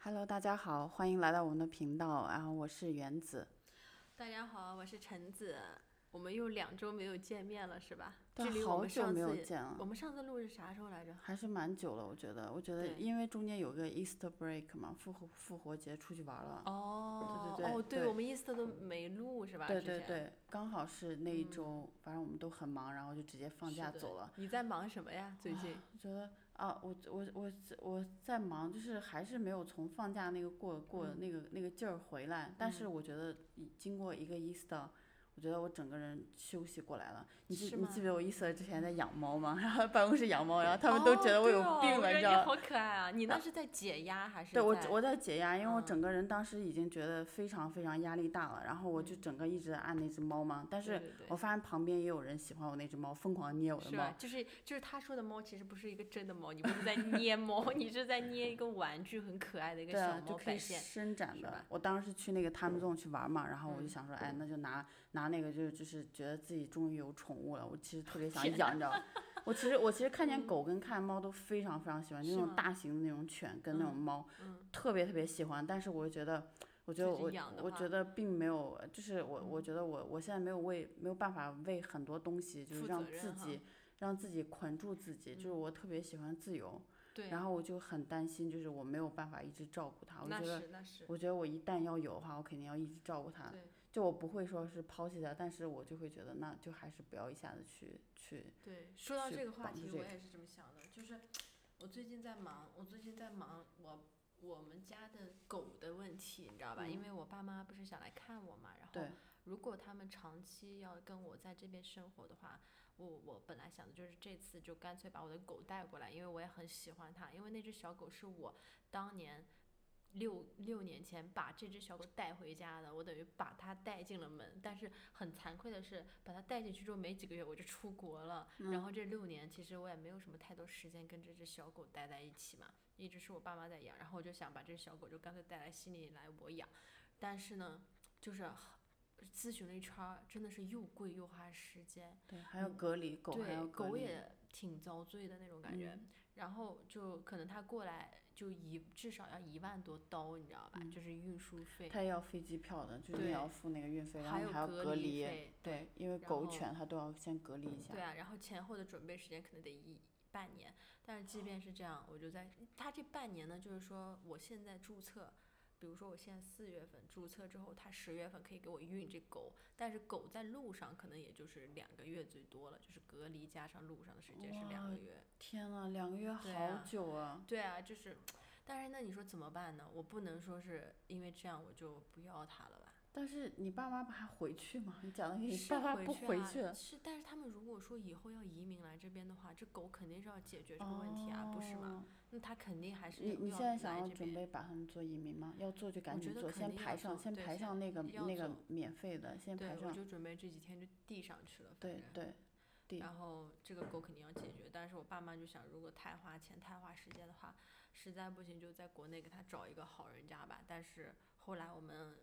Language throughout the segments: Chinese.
Hello，大家好，欢迎来到我们的频道，然后我是原子。大家好，我是橙子。我们又两周没有见面了，是吧？对距离我好久没有们上次见了我们上次录是啥时候来着？还是蛮久了，我觉得，我觉得因为中间有个 Easter break 嘛，复活复活节出去玩了。哦，对对哦，对我们 Easter 都没录是吧？对。对对，刚好是那一周，反正我们都很忙，然后就直接放假走了。你在忙什么呀？最近？我觉得啊，我我我我在忙，就是还是没有从放假那个过过嗯那个那个劲儿回来。但是我觉得已经过一个 Easter，我觉得我整个人休息过来了。你记不记得我 Easter 之前在养猫吗？然后办公室养猫，然后他们都觉得我有哦病了，你知道吗？好可爱啊！你那是在解压还是对我我在解压，因为我嗯整个人当时已经觉得非常非常压力大了，然后我就整个一直在按那只猫嘛。但是对对对我发现旁边也有人喜欢我那只猫，疯狂捏我的猫是？。就是就是他说的猫其实不是一个真的猫，你不是在捏猫，你是在捏一个玩具，很可爱的一个小对啊，就可以猫摆件。伸展的。我当时去那个 Time Zone 去玩嘛，然后我就嗯想说，哎，那就拿拿那个，就就是觉得自己终于有宠物了。我其实特别想养，你知道吗？我其实我其实看见狗跟看猫都非常非常喜欢，就那种大型的那种犬跟那种猫，嗯，特别特别喜欢。但是我就觉得，我觉得我我觉得并没有，就是我我觉得我我现在没有为没有办法为很多东西，就是让自己让自己捆住自己，就是嗯我特别喜欢自由，对。然后我就很担心，就是我没有办法一直照顾它。我那觉得。我觉得我一旦要有的话，我肯定要一直照顾它。对就我不会说是抛弃它，但是我就会觉得，那就还是不要一下子去去。对，说到这个话题，我也是这么想的。就是我最近在忙，我最近在忙我我们家的狗的问题，你知道吧？因为我爸妈不是想来看我嘛，然后对如果他们长期要跟我在这边生活的话，我我本来想的就是这次就干脆把我的狗带过来，因为我也很喜欢它，因为那只小狗是我当年。六六年前把这只小狗带回家的，我等于把它带进了门。但是很惭愧的是，把它带进去之后没几个月我就出国了。然后这六年其实我也没有什么太多时间跟这只小狗待在一起嘛，一直是我爸妈在养。然后我就想把这只小狗就干脆带来悉尼来我养。但是呢，就是咨询了一圈儿，真的是又贵又花时间。对，还要隔离狗，还要。狗也挺遭罪的那种感觉。然后就可能它过来就一至少要一万多刀，你知道吧？就是运输费，它也要飞机票的，就是你要付那个运费，然后你还要隔离对，因为狗犬它都要先隔离一下。对啊，然后前后的准备时间可能得一半年。但是即便是这样，我就在他这半年呢，就是说我现在注册。比如说，我现在四月份注册之后，他十月份可以给我运这狗，但是狗在路上可能也就是两个月最多了，就是隔离加上路上的时间是两个月。天呐，两个月好久啊！对啊，就是，但是那你说怎么办呢？我不能说是因为这样我就不要它了吧？但是你爸妈不还回去吗？你讲的你爸妈不回去是，但是他们如果说以后要移民来这边的话，这狗肯定是要解决这个问题啊，不是吗？哦？那他肯定还是你你要现在想要准备把他们做移民吗？要做就赶我觉得紧做，先排上，先排上那个那个免费的，先对，排上。我就准备这几天就递上去了。对，对然后这个狗肯定要解决，但是我爸妈就想，如果太花钱、太花时间的话，实在不行就在国内给他找一个好人家吧。但是后来我们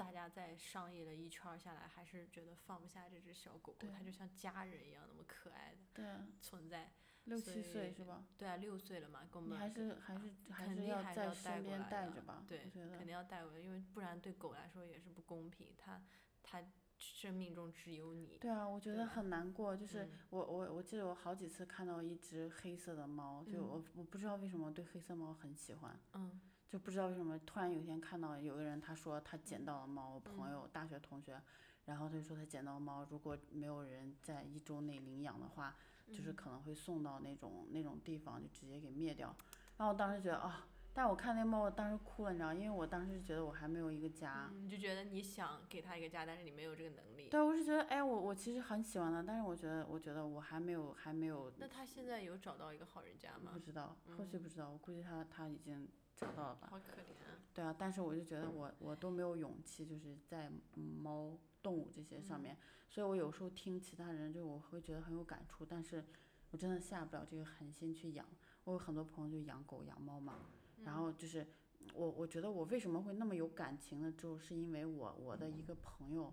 大家在商议了一圈下来，还是觉得放不下这只小狗狗，它就像家人一样那么可爱的存在。六所七岁以是吧？对啊，六岁了嘛，跟我们你还是还是还肯是要在定还是要带身边过来的带着吧？对肯定要带过来，因为不然对狗来说也是不公平。它它生命中只有你。对啊，我觉得很难过，就是嗯我我我记得我好几次看到一只黑色的猫，就嗯我我不知道为什么对黑色猫很喜欢，嗯就不知道为什么突然有一天看到有个人他说他捡到了猫，我朋嗯友大学同学，然后他就说他捡到猫，如果没有人在一周内领养的话，就是嗯可能会送到那种那种地方就直接给灭掉，然后我当时觉得啊。但我看那猫，我当时哭了，你知道，因为我当时觉得我还没有一个家，嗯，你就觉得你想给它一个家，但是你没有这个能力。对，我是觉得，哎，我我其实很喜欢它，但是我觉得，我觉得我还没有还没有那他现在有找到一个好人家吗？不知道，后续不知道，我估计他他已经找到了吧。好可怜啊。对啊，但是我就觉得我我都没有勇气，就是在猫动物这些上面，所以我有时候听其他人，就我会觉得很有感触，但是我真的下不了这个狠心去养。我有很多朋友就养狗养猫嘛，然后就是我我觉得我为什么会那么有感情呢？就是因为我我的一个朋友。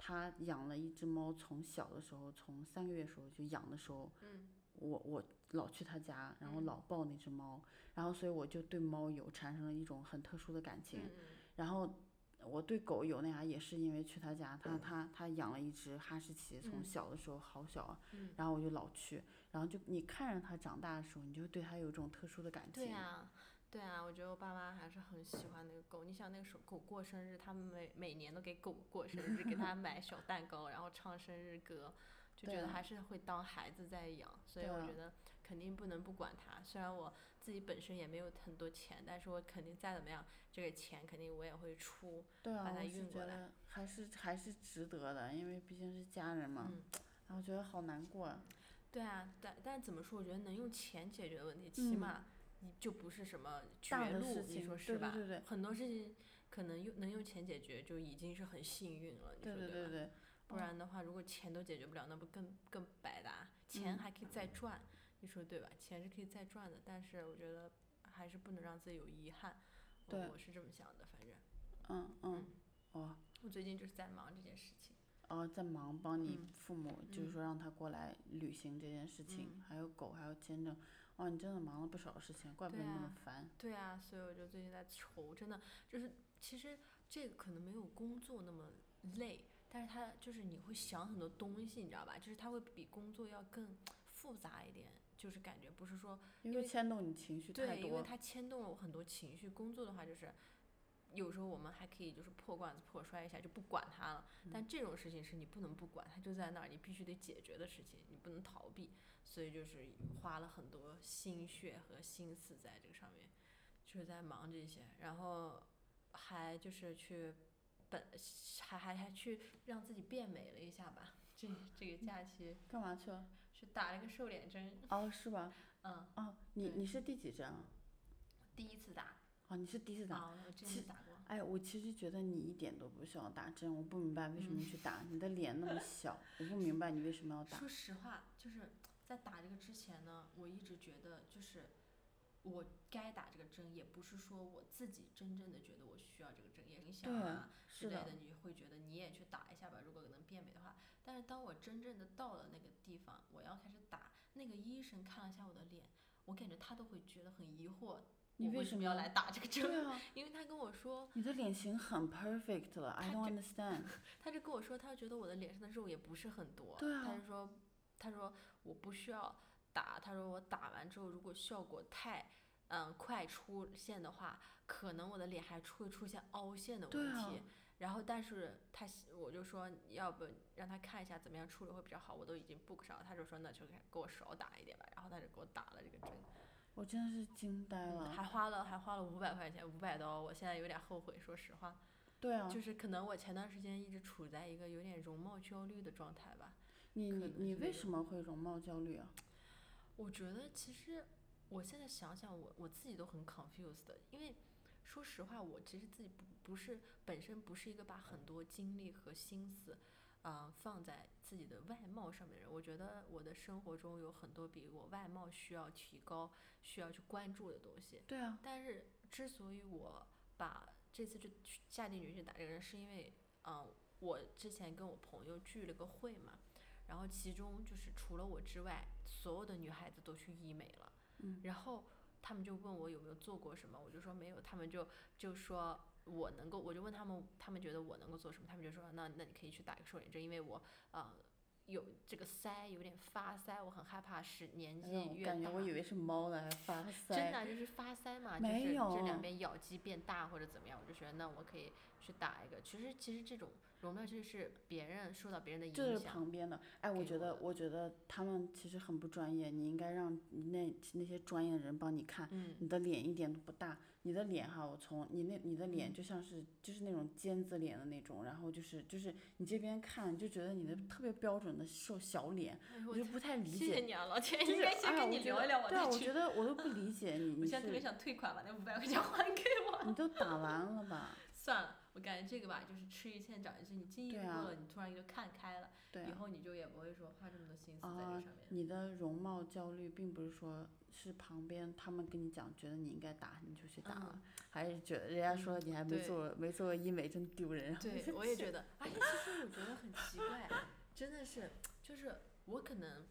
他养了一只猫，从小的时候，从三个月时候就养的时候，我我老去他家，然后嗯老抱那只猫，然后所以我就对猫有产生了一种很特殊的感情。嗯然后我对狗有那啥，也是因为去他家，他他他养了一只哈士奇，从嗯小的时候好小啊，嗯，然后我就老去，然后就你看着它长大的时候，你就对它有一种特殊的感情。对啊，对啊，我觉得我爸妈还是很喜欢那个狗。你想那个时候狗过生日，他们每每年都给狗过生日，给它买小蛋糕，然后唱生日歌，就觉得还是会当孩子在养。所以我觉得肯定不能不管它。虽然我自己本身也没有很多钱，但是我肯定再怎么样，这个钱肯定我也会出。对啊，把它运过来还是还是值得的，因为毕竟是家人嘛。嗯，然后觉得好难过啊。对啊，但但怎么说？我觉得能用钱解决的问题，起嗯码你就不是什么绝路，你说是吧？对对对对很多事情可能用能用钱解决，就已经是很幸运了，你对说吧？对对对，不然的话，如果钱都解决不了，那不更更白搭？钱嗯还可以再赚，你说对吧？钱是可以再赚的，但是我觉得还是不能让自己有遗憾。我对我是这么想的，反正嗯嗯，哦我最近就是在忙这件事情。哦，在忙帮你嗯父母，就是嗯说让他过来旅行这件事情，嗯还有狗，还有签证，哇，你真的忙了不少事情，怪不得那么啊烦。对啊，所以我就最近在愁，真的就是其实这个可能没有工作那么累，但是它就是你会想很多东西，你知道吧？就是它会比工作要更复杂一点，就是感觉不是说因为牵动你情绪太对，因为多。它牵动了我很多情绪。工作的话就是。有时候我们还可以就是破罐子破摔一下就不管它了，但这种事情是你不能不管，它就在那儿，你必须得解决的事情，你不能逃避。所以就是花了很多心血和心思在这个上面，就是在忙这些，然后还就是去本还还还去让自己变美了一下吧。这这个假期干嘛去了？去打了个瘦脸针，哦，是吧？嗯，哦，你你是第几针啊？第一次打，哦，你是第一次打。啊，我之其前打过。哎，我其实觉得你一点都不需要打针，我不明白为什么嗯去打，你的脸那么小，我不明白你为什么要打。说实话，就是在打这个之前呢，我一直觉得就是我该打这个针，也不是说我自己真正的觉得我需要这个针，也影响啊之类的，你会觉得你也去打一下吧，如果能变美的话。但是当我真正的到了那个地方，我要开始打，那个医生看了一下我的脸，我感觉他都会觉得很疑惑，你我为什么要来打这个针？对啊，因为他跟我说，你的脸型很 perfect 了，I don't understand。他就跟我说，他觉得我的脸上的肉也不是很多，对啊他就说，他说我不需要打，他说我打完之后如果效果太，嗯，快出现的话，可能我的脸还会出现凹陷的对啊问题。然后，但是他我就说，要不让他看一下怎么样处理会比较好，我都已经 book 上了，他就说那就给给我少打一点吧，然后他就给我打了这个针，我真的是惊呆嗯了。还花了还花了五百块钱，五百刀，我现在有点后悔，说实话。对啊，就是可能我前段时间一直处在一个有点容貌焦虑的状态吧。你你你为什么会容貌焦虑啊？我觉得其实我现在想想我，我自己都很 confused 的，因为说实话，我其实自己不不是本身不是一个把很多精力和心思，呃，放在自己的外貌上面的人。我觉得我的生活中有很多比我外貌需要提高、需要去关注的东西。对啊，但是之所以我把这次就去下定决心打这个人，是因为，嗯、我之前跟我朋友聚了个会嘛，然后其中就是除了我之外，所有的女孩子都去医美了，嗯然后他们就问我有没有做过什么，我就说没有，他们就就说我能够，我就问他们，他们觉得我能够做什么，他们就说那那你可以去打一个瘦脸针，因为我呃有这个腮有点发腮，我很害怕是年纪越大。感觉我以为是猫呢，还发腮。真的就是发腮嘛，就是没有这两边咬肌变大或者怎么样，我就觉得那我可以去打一个。其实其实这种容貌就是别人受到别人的影响。就是，旁边的，哎，我觉得，我我觉得他们其实很不专业，你应该让那那些专业的人帮你看。嗯，你的脸一点都不大，你的脸哈，我从你那你的脸嗯就像是就是那种尖子脸的那种，然后就是就是你这边看就觉得你的特别标准的瘦小脸，哎我我就不太理解谢谢解。你啊，老天，就是应该先跟你聊一聊我对啊，我觉。得我都不理解你，我你现在特别是想退款，把那五百块钱还给我。你都打完了吧？算了，我感觉这个吧，就是吃一堑长一智，你经历过了，你突然就看开了，对啊。以后你就也不会说花这么多心思在这上面。你的容貌焦虑并不是说是旁边他们跟你讲，觉得你应该打你就去打了，还是觉得人家说你还没做没做过医美真丢人。对，我也觉得，而且其实我觉得很奇怪，真的是，就是我可能，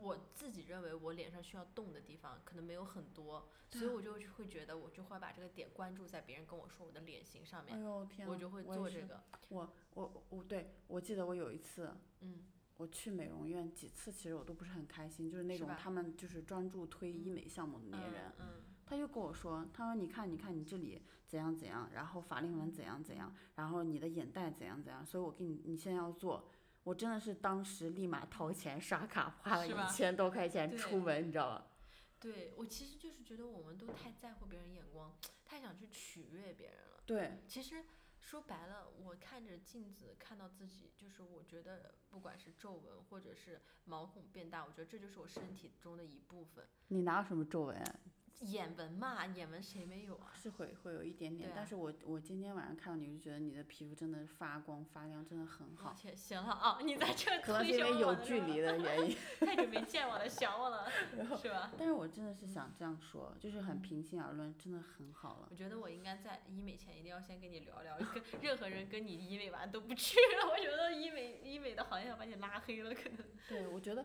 我自己认为我脸上需要动的地方可能没有很多，啊所以我就会觉得我就会把这个点关注在别人跟我说我的脸型上面，哎呦天呐，我就会做这个。我我我对我记得我有一次，嗯，我去美容院几次，其实我都不是很开心，就是那种他们就是专注推医美项目的那些人，嗯他就跟我说，他说你看你看你这里怎样怎样，然后法令纹怎样怎样，然后你的眼袋怎样怎样，所以我给你你现在要做。我真的是当时立马掏钱刷卡花了一千多块钱出门，你知道吗？对我其实就是觉得我们都太在乎别人眼光，太想去取悦别人了。对，其实说白了，我看着镜子看到自己，就是我觉得不管是皱纹或者是毛孔变大，我觉得这就是我身体中的一部分。你哪有什么皱纹啊？眼纹嘛，眼纹谁没有啊？是会会有一点点，啊但是我我今天晚上看到你，我就觉得你的皮肤真的发光发亮，真的很好。行了啊，你在这可能是因为有距离的原因，太久没见我了，想我了，是吧？但是我真的是想这样说，就是很嗯平心而论，真的很好了我。觉得我应该在医美前一定要先跟你聊聊，跟 任何人跟你医美完都不去了。我觉得医美医美的行业要把你拉黑了，可能。对，我觉得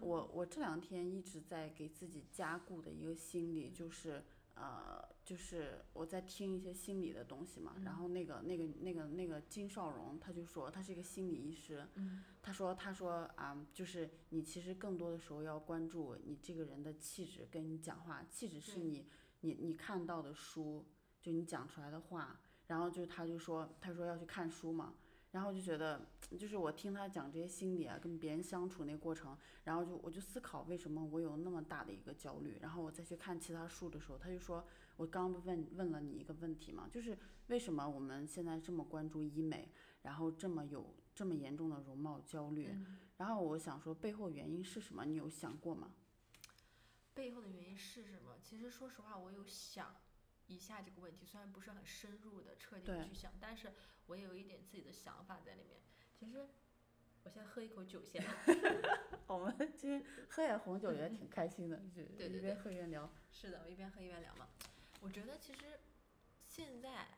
我我这两天一直在给自己加固的一个心理就是。呃，就是我在听一些心理的东西嘛，然后那个那个那个那个金少荣他就说他是一个心理医师，嗯他说他说啊、就是你其实更多的时候要关注你这个人的气质，跟你讲话，气质是对你你你看到的书，就你讲出来的话，然后就他就说他说要去看书嘛，然后就觉得就是我听他讲这些心理啊，跟别人相处那过程，然后就我就思考为什么我有那么大的一个焦虑，然后我再去看其他书的时候，他就说我刚不问问了你一个问题嘛，就是为什么我们现在这么关注医美，然后这么有这么严重的容貌焦虑，嗯然后我想说背后原因是什么？你有想过吗？背后的原因是什么？其实说实话，我有想一下这个问题，虽然不是很深入的、彻底的去想，但是我也有一点自己的想法在里面。其实，我先喝一口酒先。我们今天喝点红酒也挺开心的，对一边喝一边聊。是的，我一边喝一边聊嘛。我觉得其实现在，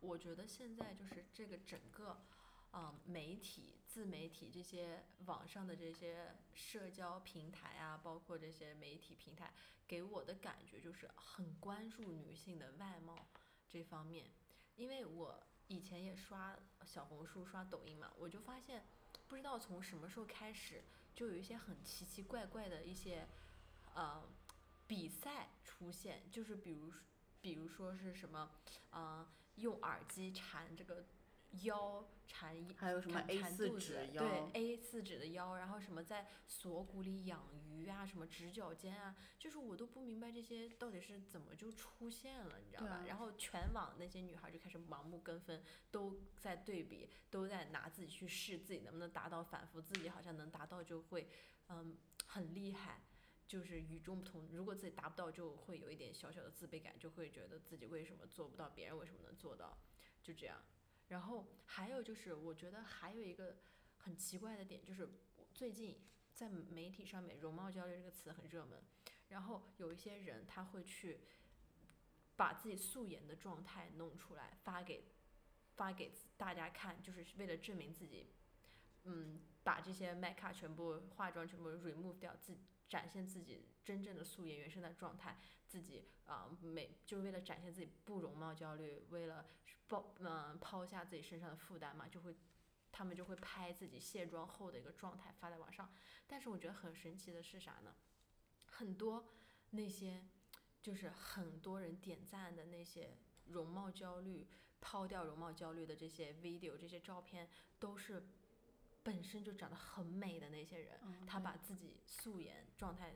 我觉得现在就是这个整个，嗯，媒体、自媒体这些网上的这些社交平台啊，包括这些媒体平台，给我的感觉就是很关注女性的外貌这方面。因为我以前也刷小红书、刷抖音嘛，我就发现，不知道从什么时候开始，就有一些很奇奇怪怪的一些，呃。比赛出现，就是比如比如说是什么，呃，用耳机缠这个腰，缠一还有什么缠 A 四缠肚子对 A 四纸的腰，然后什么在锁骨里养鱼啊，什么直角肩啊，就是我都不明白这些到底是怎么就出现了，你知道吧？啊然后全网那些女孩就开始盲目跟风，都在对比，都在拿自己去试自己能不能达到，反复自己好像能达到就会，嗯，很厉害。就是与众不同。如果自己达不到，就会有一点小小的自卑感，就会觉得自己为什么做不到，别人为什么能做到，就这样。然后还有就是，我觉得还有一个很奇怪的点，就是最近在媒体上面“容貌焦虑”这个词很热门，然后有一些人他会去把自己素颜的状态弄出来发给发给大家看，就是为了证明自己，嗯，把这些 make up 全部化妆全部 remove 掉，自展现自己真正的素颜原生的状态，自己啊、美就是为了展现自己不容貌焦虑，为了抛嗯、抛下自己身上的负担嘛，就会他们就会拍自己卸妆后的一个状态发在网上。但是我觉得很神奇的是啥呢？很多那些就是很多人点赞的那些容貌焦虑、抛掉容貌焦虑的这些 video、这些照片，都是本身就长得很美的那些人，嗯他把自己素颜状态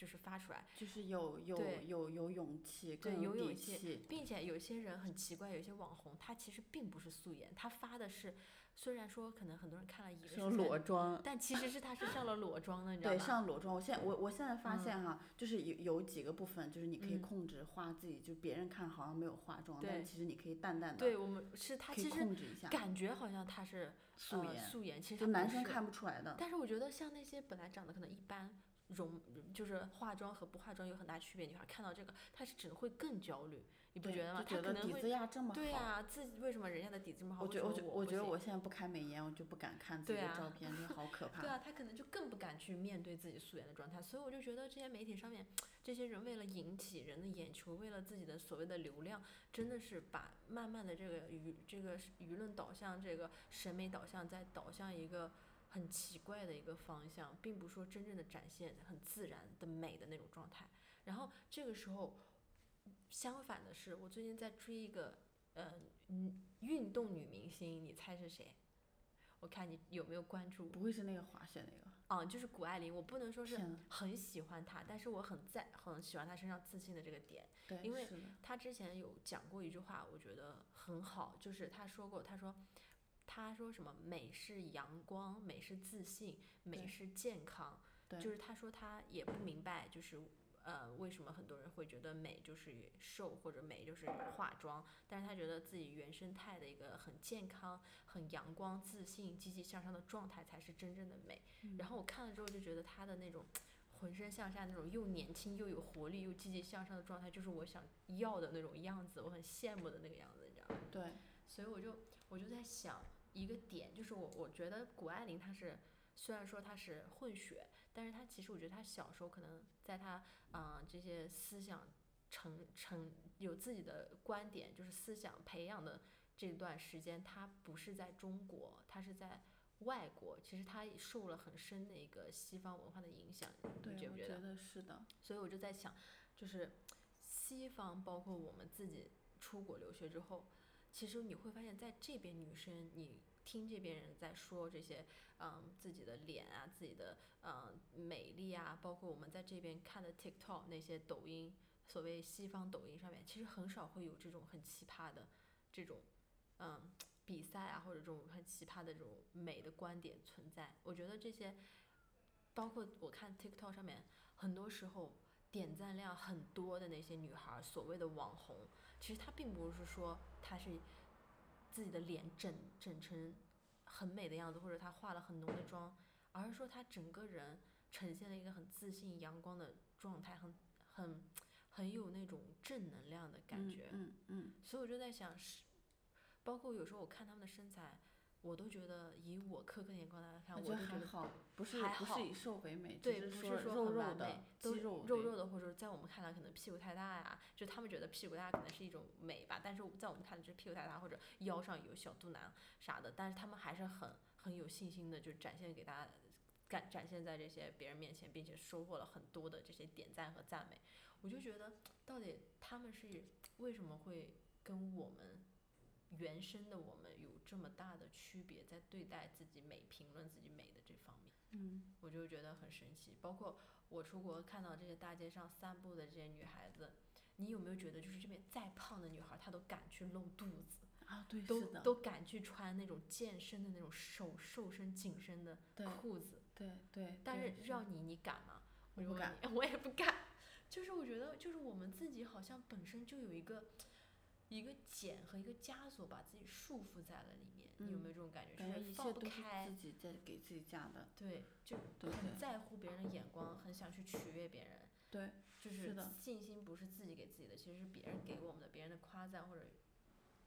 就是发出来，就是有有有有勇气，对更有勇气气。并且有些人很奇怪，有些网红他其实并不是素颜，他发的是，虽然说可能很多人看了以为是裸妆，但其实是他是上了裸妆的，你知道吗对，吧？上裸妆。我现在我我现在发嗯现哈，就是有有几个部分，就是你可以嗯控制化自己，就别人看好像没有化妆，但其实你可以淡淡的，对我们是他其实。感觉好像他是呃素颜素颜其实就他男生看不出来的。但是我觉得像那些本来长得可能一般，容就是化妆和不化妆有很大区别，女孩看到这个，她是只能会更焦虑，你不觉得吗？她可能底子压这么好。对呀、自己为什么人家的底子这么好？我觉得我觉我觉得我现在不开美颜，我就不敢看自己的照片，这好可 怕。对啊，她可能就更不敢去面对自己素颜的状态，所以我就觉得这些媒体上面，这些人为了引起人的眼球，为了自己的所谓的流量，真的是把慢慢的这个舆这个舆论导向、这个审美导向，在导向一个很奇怪的一个方向，并不是说真正的展现很自然的美的那种状态。然后这个时候，相反的是，我最近在追一个呃嗯运动女明星，你猜是谁？我看你有没有关注不会是那个滑雪那个？啊，就是谷爱凌，我不能说是很喜欢她，但是我很在很喜欢她身上自信的这个点。对，因为她之前有讲过一句话，我觉得很好，就是她说过，她说，她说什么美是阳光，美是自信，美是健康，对就是他说他也不明白，就是呃为什么很多人会觉得美就是瘦或者美就是化妆，但是他觉得自己原生态的一个很健康、很阳光、自信、积极向上的状态才是真正的美。嗯然后我看了之后就觉得他的那种浑身向下那种又年轻又有活力又积极向上的状态，就是我想要的那种样子，我很羡慕的那个样子，你知道吗？对，所以我就我就在想一个点，就是我我觉得谷爱凌她是虽然说她是混血，但是她其实我觉得她小时候可能在她嗯、呃这些思想成成有自己的观点，就是思想培养的这段时间，她不是在中国，她是在。外国其实她也受了很深的一个西方文化的影响，对，我觉你觉不觉得？得是的。所以我就在想，就是西方包括我们自己出国留学之后，其实你会发现在这边女生，你听这边人在说这些，嗯，自己的脸啊，自己的嗯美丽啊，包括我们在这边看的 TikTok 那些抖音，所谓西方抖音上面，其实很少会有这种很奇葩的这种，嗯。比赛啊，或者这种很奇葩的这种美的观点存在，我觉得这些，包括我看 TikTok 上面，很多时候点赞量很多的那些女孩，所谓的网红，其实她并不是说她是自己的脸整整成很美的样子，或者她化了很浓的妆，而是说她整个人呈现了一个很自信、阳光的状态，很很很有那种正能量的感觉。嗯嗯所以我就在想，是包括有时候我看他们的身材，我都觉得以我苛刻眼光来看，嗯，我都觉得还好，不是不是以瘦为美，对，不是说说肉肉的很完美，都肌肉对肉肉的，或者在我们看来可能屁股太大呀，就他们觉得屁股大可能是一种美吧，但是在我们看来就是屁股太大或者腰上有小肚腩啥的，但是他们还是很很有信心的，就展现给大家。展展现在这些别人面前，并且收获了很多的这些点赞和赞美，我就觉得到底他们是为什么会跟我们原生的我们有这么大的区别，在对待自己美、评论自己美的这方面？嗯，我就觉得很神奇。包括我出国看到这些大街上散步的这些女孩子，你有没有觉得，就是这边再胖的女孩，她都敢去露肚子，啊，对，都是的，都敢去穿那种健身的那种瘦瘦身紧身的裤子。对对，但对是让你，你敢吗？我不敢 我也不敢。就是我觉得，就是我们自己好像本身就有一个一个茧和一个枷锁，把自己束缚在了里面。你有没有这种感觉？感觉就是放不一切都是开自。己在给自己架的，对，就很在乎别人的眼光，很想去取悦别人。对，就是信心不是自己给自己的，其实是别人给我们的，别人的夸赞或者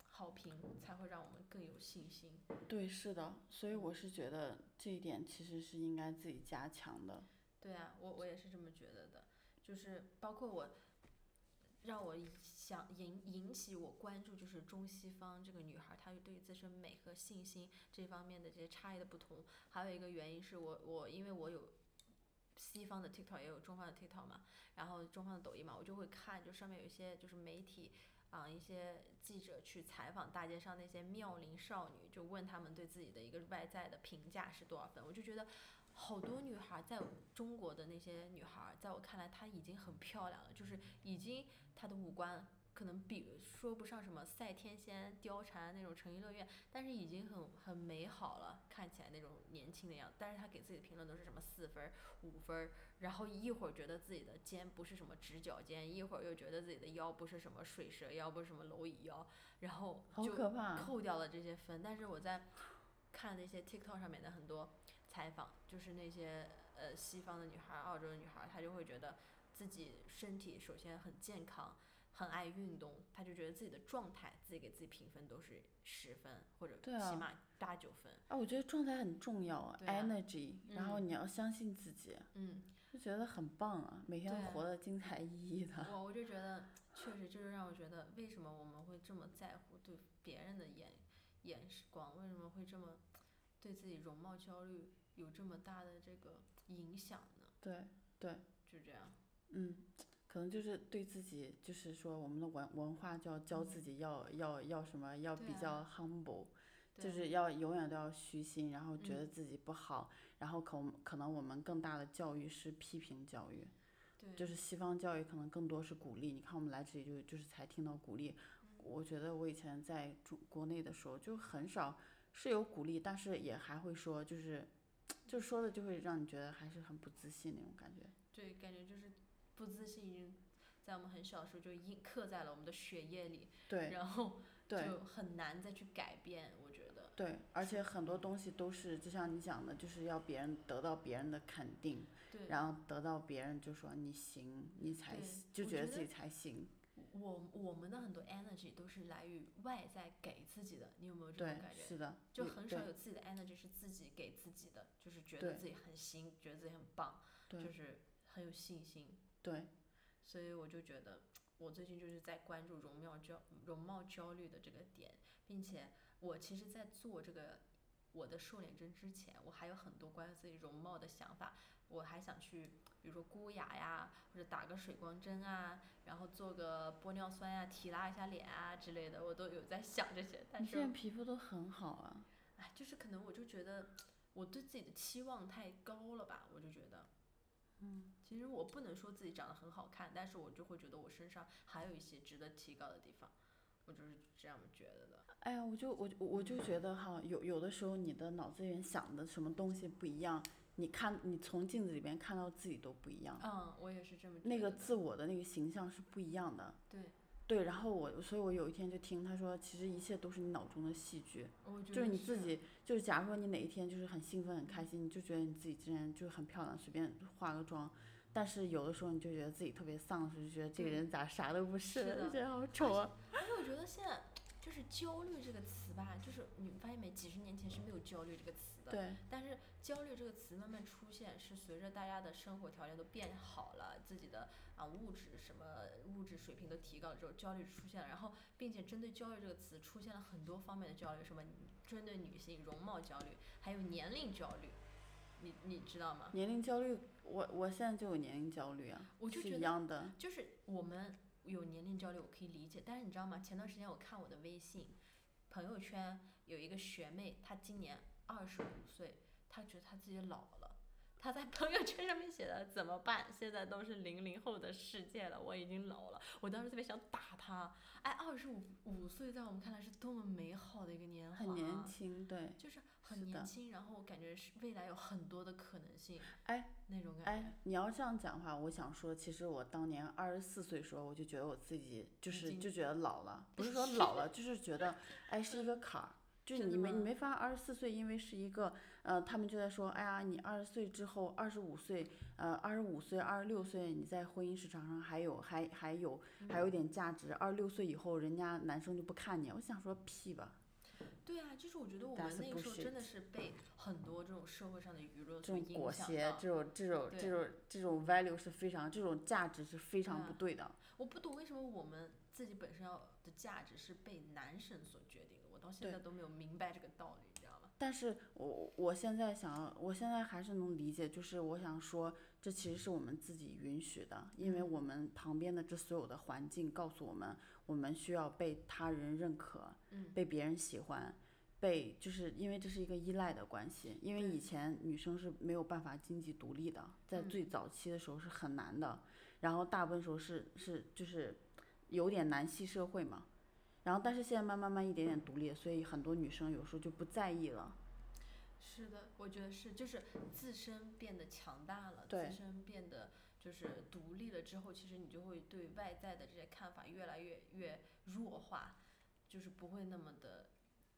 好评才会让我们更有信心。对，是的，所以我是觉得这一点其实是应该自己加强的。对啊，我我也是这么觉得的，就是包括我，让我想引引起我关注，就是中西方这个女孩，她对自身美和信心这方面的这些差异的不同。还有一个原因是我我因为我有西方的 TikTok 也有中方的 TikTok 嘛，然后中方的抖音嘛，我就会看，就上面有一些就是媒体啊、一些记者去采访大街上那些妙龄少女，就问她们对自己的一个外在的评价是多少分，我就觉得。好多女孩在中国的那些女孩，在我看来，她已经很漂亮了，就是已经她的五官可能比说不上什么赛天仙、貂蝉那种成绩乐园，但是已经很很美好了，看起来那种年轻的样子。但是她给自己的评论都是什么四分、五分，然后一会儿觉得自己的肩不是什么直角肩，一会儿又觉得自己的腰不是什么水蛇腰，不是什么蝼蚁腰，然后就！扣掉了这些分。但是我在看那些 TikTok 上面的很多采访，就是那些呃西方的女孩儿、澳洲的女孩儿，她就会觉得自己身体首先很健康，很爱运动，她就觉得自己的状态自己给自己评分都是十分或者起码八九分。啊，我觉得状态很重要啊啊，energy，然后嗯你要相信自己，嗯，就觉得很棒啊，每天活得精彩奕奕的。我我就 觉得确实就是让我觉得为什么我们会这么在乎对别人的眼眼光，为什么会这么对自己容貌焦虑有这么大的这个影响呢？对对，就这样。嗯，可能就是对自己，就是说我们的文文化就要教自己要要要什么，要比较 humble，对就是要永远都要虚心，然后觉嗯得自己不好，然后可可能我们更大的教育是批评教育，对，就是西方教育可能更多是鼓励。你看我们来这里就就是才听到鼓励，我觉得我以前在中国内的时候就很少是有鼓励，但是也还会说就是。就说的就会让你觉得还是很不自信那种感觉。对，感觉就是不自信已经在我们很小的时候就印刻在了我们的血液里，对然后对就很难再去改变。我觉得，对，而且很多东西都是就像你讲的，就是要别人得到别人的肯定，对，然后得到别人就说你行，你才就觉得自己才行。我我们的很多 energy 都是来于外在给自己的，你有没有这种，感觉？是的，就很少有自己的 energy 是自己给自己的，就是觉得自己很行，觉得自己很棒，就是很有信心。对所以我就觉得，我最近就是在关注容貌焦容貌焦虑的这个点，并且我其实，在做这个我的瘦脸针之前，我还有很多关于自己容貌的想法，我还想去，比如说箍牙呀，或者打个水光针啊，然后做个玻尿酸呀，提拉一下脸啊之类的，我都有在想这些，但是你现在皮肤都很好啊。哎，就是可能我就觉得我对自己的期望太高了吧，我就觉得，嗯，其实我不能说自己长得很好看，但是我就会觉得我身上还有一些值得提高的地方，我就是这样觉得的。哎呀，我就我就我就觉得哈，有有的时候你的脑子里面想的什么东西不一样，你看你从镜子里边看到自己都不一样，嗯，我也是这么觉那个自我的那个形象是不一样的。对，对，然后我，所以我有一天就听他说，其实一切都是你脑中的戏剧，就是你自己，就是假如说你哪一天就是很兴奋、很开心，你就觉得你自己今天就是很漂亮，随便化个妆，但是有的时候你就觉得自己特别丧就觉得这个人咋啥都不是，就觉得好丑啊。而且我觉得现在就是焦虑这个词吧，就是你发现没，几十年前是没有焦虑这个词的。对但是焦虑这个词慢慢出现，是随着大家的生活条件都变好了，自己的啊物质什么物质水平都提高了之后，焦虑出现了。然后，并且针对焦虑这个词出现了很多方面的焦虑，什么针对女性容貌焦虑，还有年龄焦虑，你你知道吗？年龄焦虑，我我现在就有年龄焦虑啊，我就是觉得样的。就是我们有年龄焦虑，我可以理解。但是你知道吗？前段时间我看我的微信朋友圈有一个学妹，她今年二十五岁，她觉得她自己老了。她在朋友圈上面写的怎么办？现在都是零零后的世界了，我已经老了。我当时特别想打她。哎，二十五五岁在我们看来是多么美好的一个年华、啊，很年轻，对，就是很年轻，然后我感觉是未来有很多的可能性。哎，那种感觉。哎，你要这样讲的话，我想说，其实我当年二十四岁的时候，我就觉得我自己就是就觉得老了，不是说老了，就是觉得哎是一个坎儿。就是你没你没发现二十四岁，因为是一个呃，他们就在说，哎呀，你二十岁之后，二十五岁，呃，二十五岁、二十六岁，你在婚姻市场上还有还还有还有点价值。二十六岁以后，人家男生就不看你。我想说屁吧，对啊，就是我觉得我们那个时候真的是被很多这种社会上的舆论这所种裹影响。这种这种这对种这种 value 是非常，这种价值是非常啊不对的。我不懂为什么我们自己本身要的价值是被男生所决定的，我到现在都没有明白这个道理？但是我我现在想要，我现在还是能理解，就是我想说，这其实是我们自己允许的，因为嗯。我们旁边的这所有的环境告诉我们，我们需要被他人认可，嗯。被别人喜欢，被就是因为这是一个依赖的关系，因为以前女生是没有办法经济独立的，在嗯。最早期的时候是很难的，然后大部分时候是是就是有点男系社会嘛。然后，但是现在慢慢慢一点点独立，所以很多女生有时候就不在意了。是的，我觉得是，就是自身变得强大了，对自身变得就是独立了之后，其实你就会对外在的这些看法越来越越弱化，就是不会那么的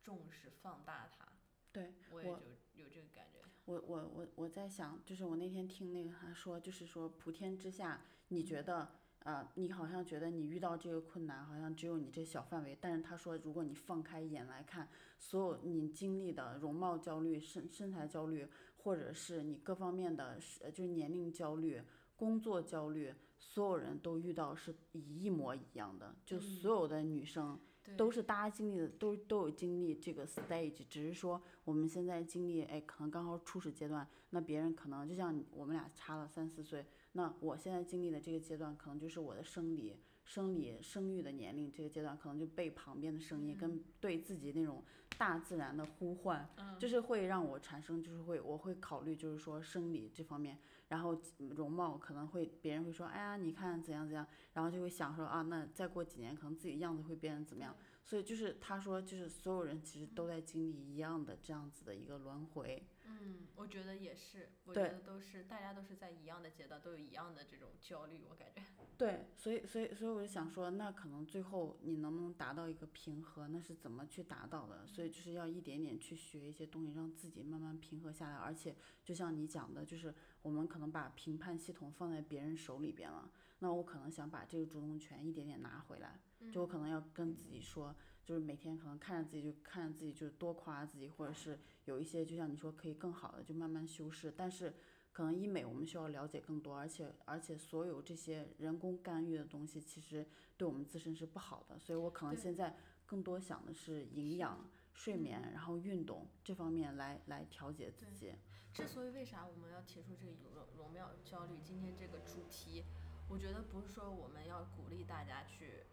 重视放大它。对我我也就有这个感觉。我我我我在想，就是我那天听那个他说，就是说普天之下，你觉得呃，你好像觉得你遇到这个困难，好像只有你这小范围，但是他说，如果你放开眼来看，所有你经历的容貌焦虑、身身材焦虑，或者是你各方面的，呃，就是年龄焦虑、工作焦虑，所有人都遇到是一一模一样的，就所有的女生。都是大家经历的，都都有经历这个 stage，只是说我们现在经历，哎，可能刚好初始阶段，那别人可能就像我们俩差了三四岁，那我现在经历的这个阶段，可能就是我的生理、生理、生育的年龄这个阶段，可能就被旁边的声音跟对自己那种大自然的呼唤，就是会让我产生，就是会我会考虑，就是说生理这方面，然后容貌可能会别人会说，哎呀，你看怎样怎样，然后就会想说啊，那再过几年可能自己样子会变成怎么样。所以就是他说，就是所有人其实都在经历一样的这样子的一个轮回。嗯，我觉得也是，我觉得都是大家都是在一样的阶段，都有一样的这种焦虑，我感觉。对，所以所以所以我就想说，那可能最后你能不能达到一个平和，那是怎么去达到的？所以就是要一点点去学一些东西，让自己慢慢平和下来。而且就像你讲的，就是我们可能把评判系统放在别人手里边了，那我可能想把这个主动权一点点拿回来。就我可能要跟自己说，就是每天可能看着自己就看着自己，就是多夸自己，或者是有一些就像你说可以更好的，就慢慢修饰。但是可能医美我们需要了解更多，而且而且所有这些人工干预的东西，其实对我们自身是不好的。所以我可能现在更多想的是营养、睡眠，然后运动这方面来来调节自己。之所以为啥我们要提出这个容容貌焦虑今天这个主题，我觉得不是说我们要鼓励大家去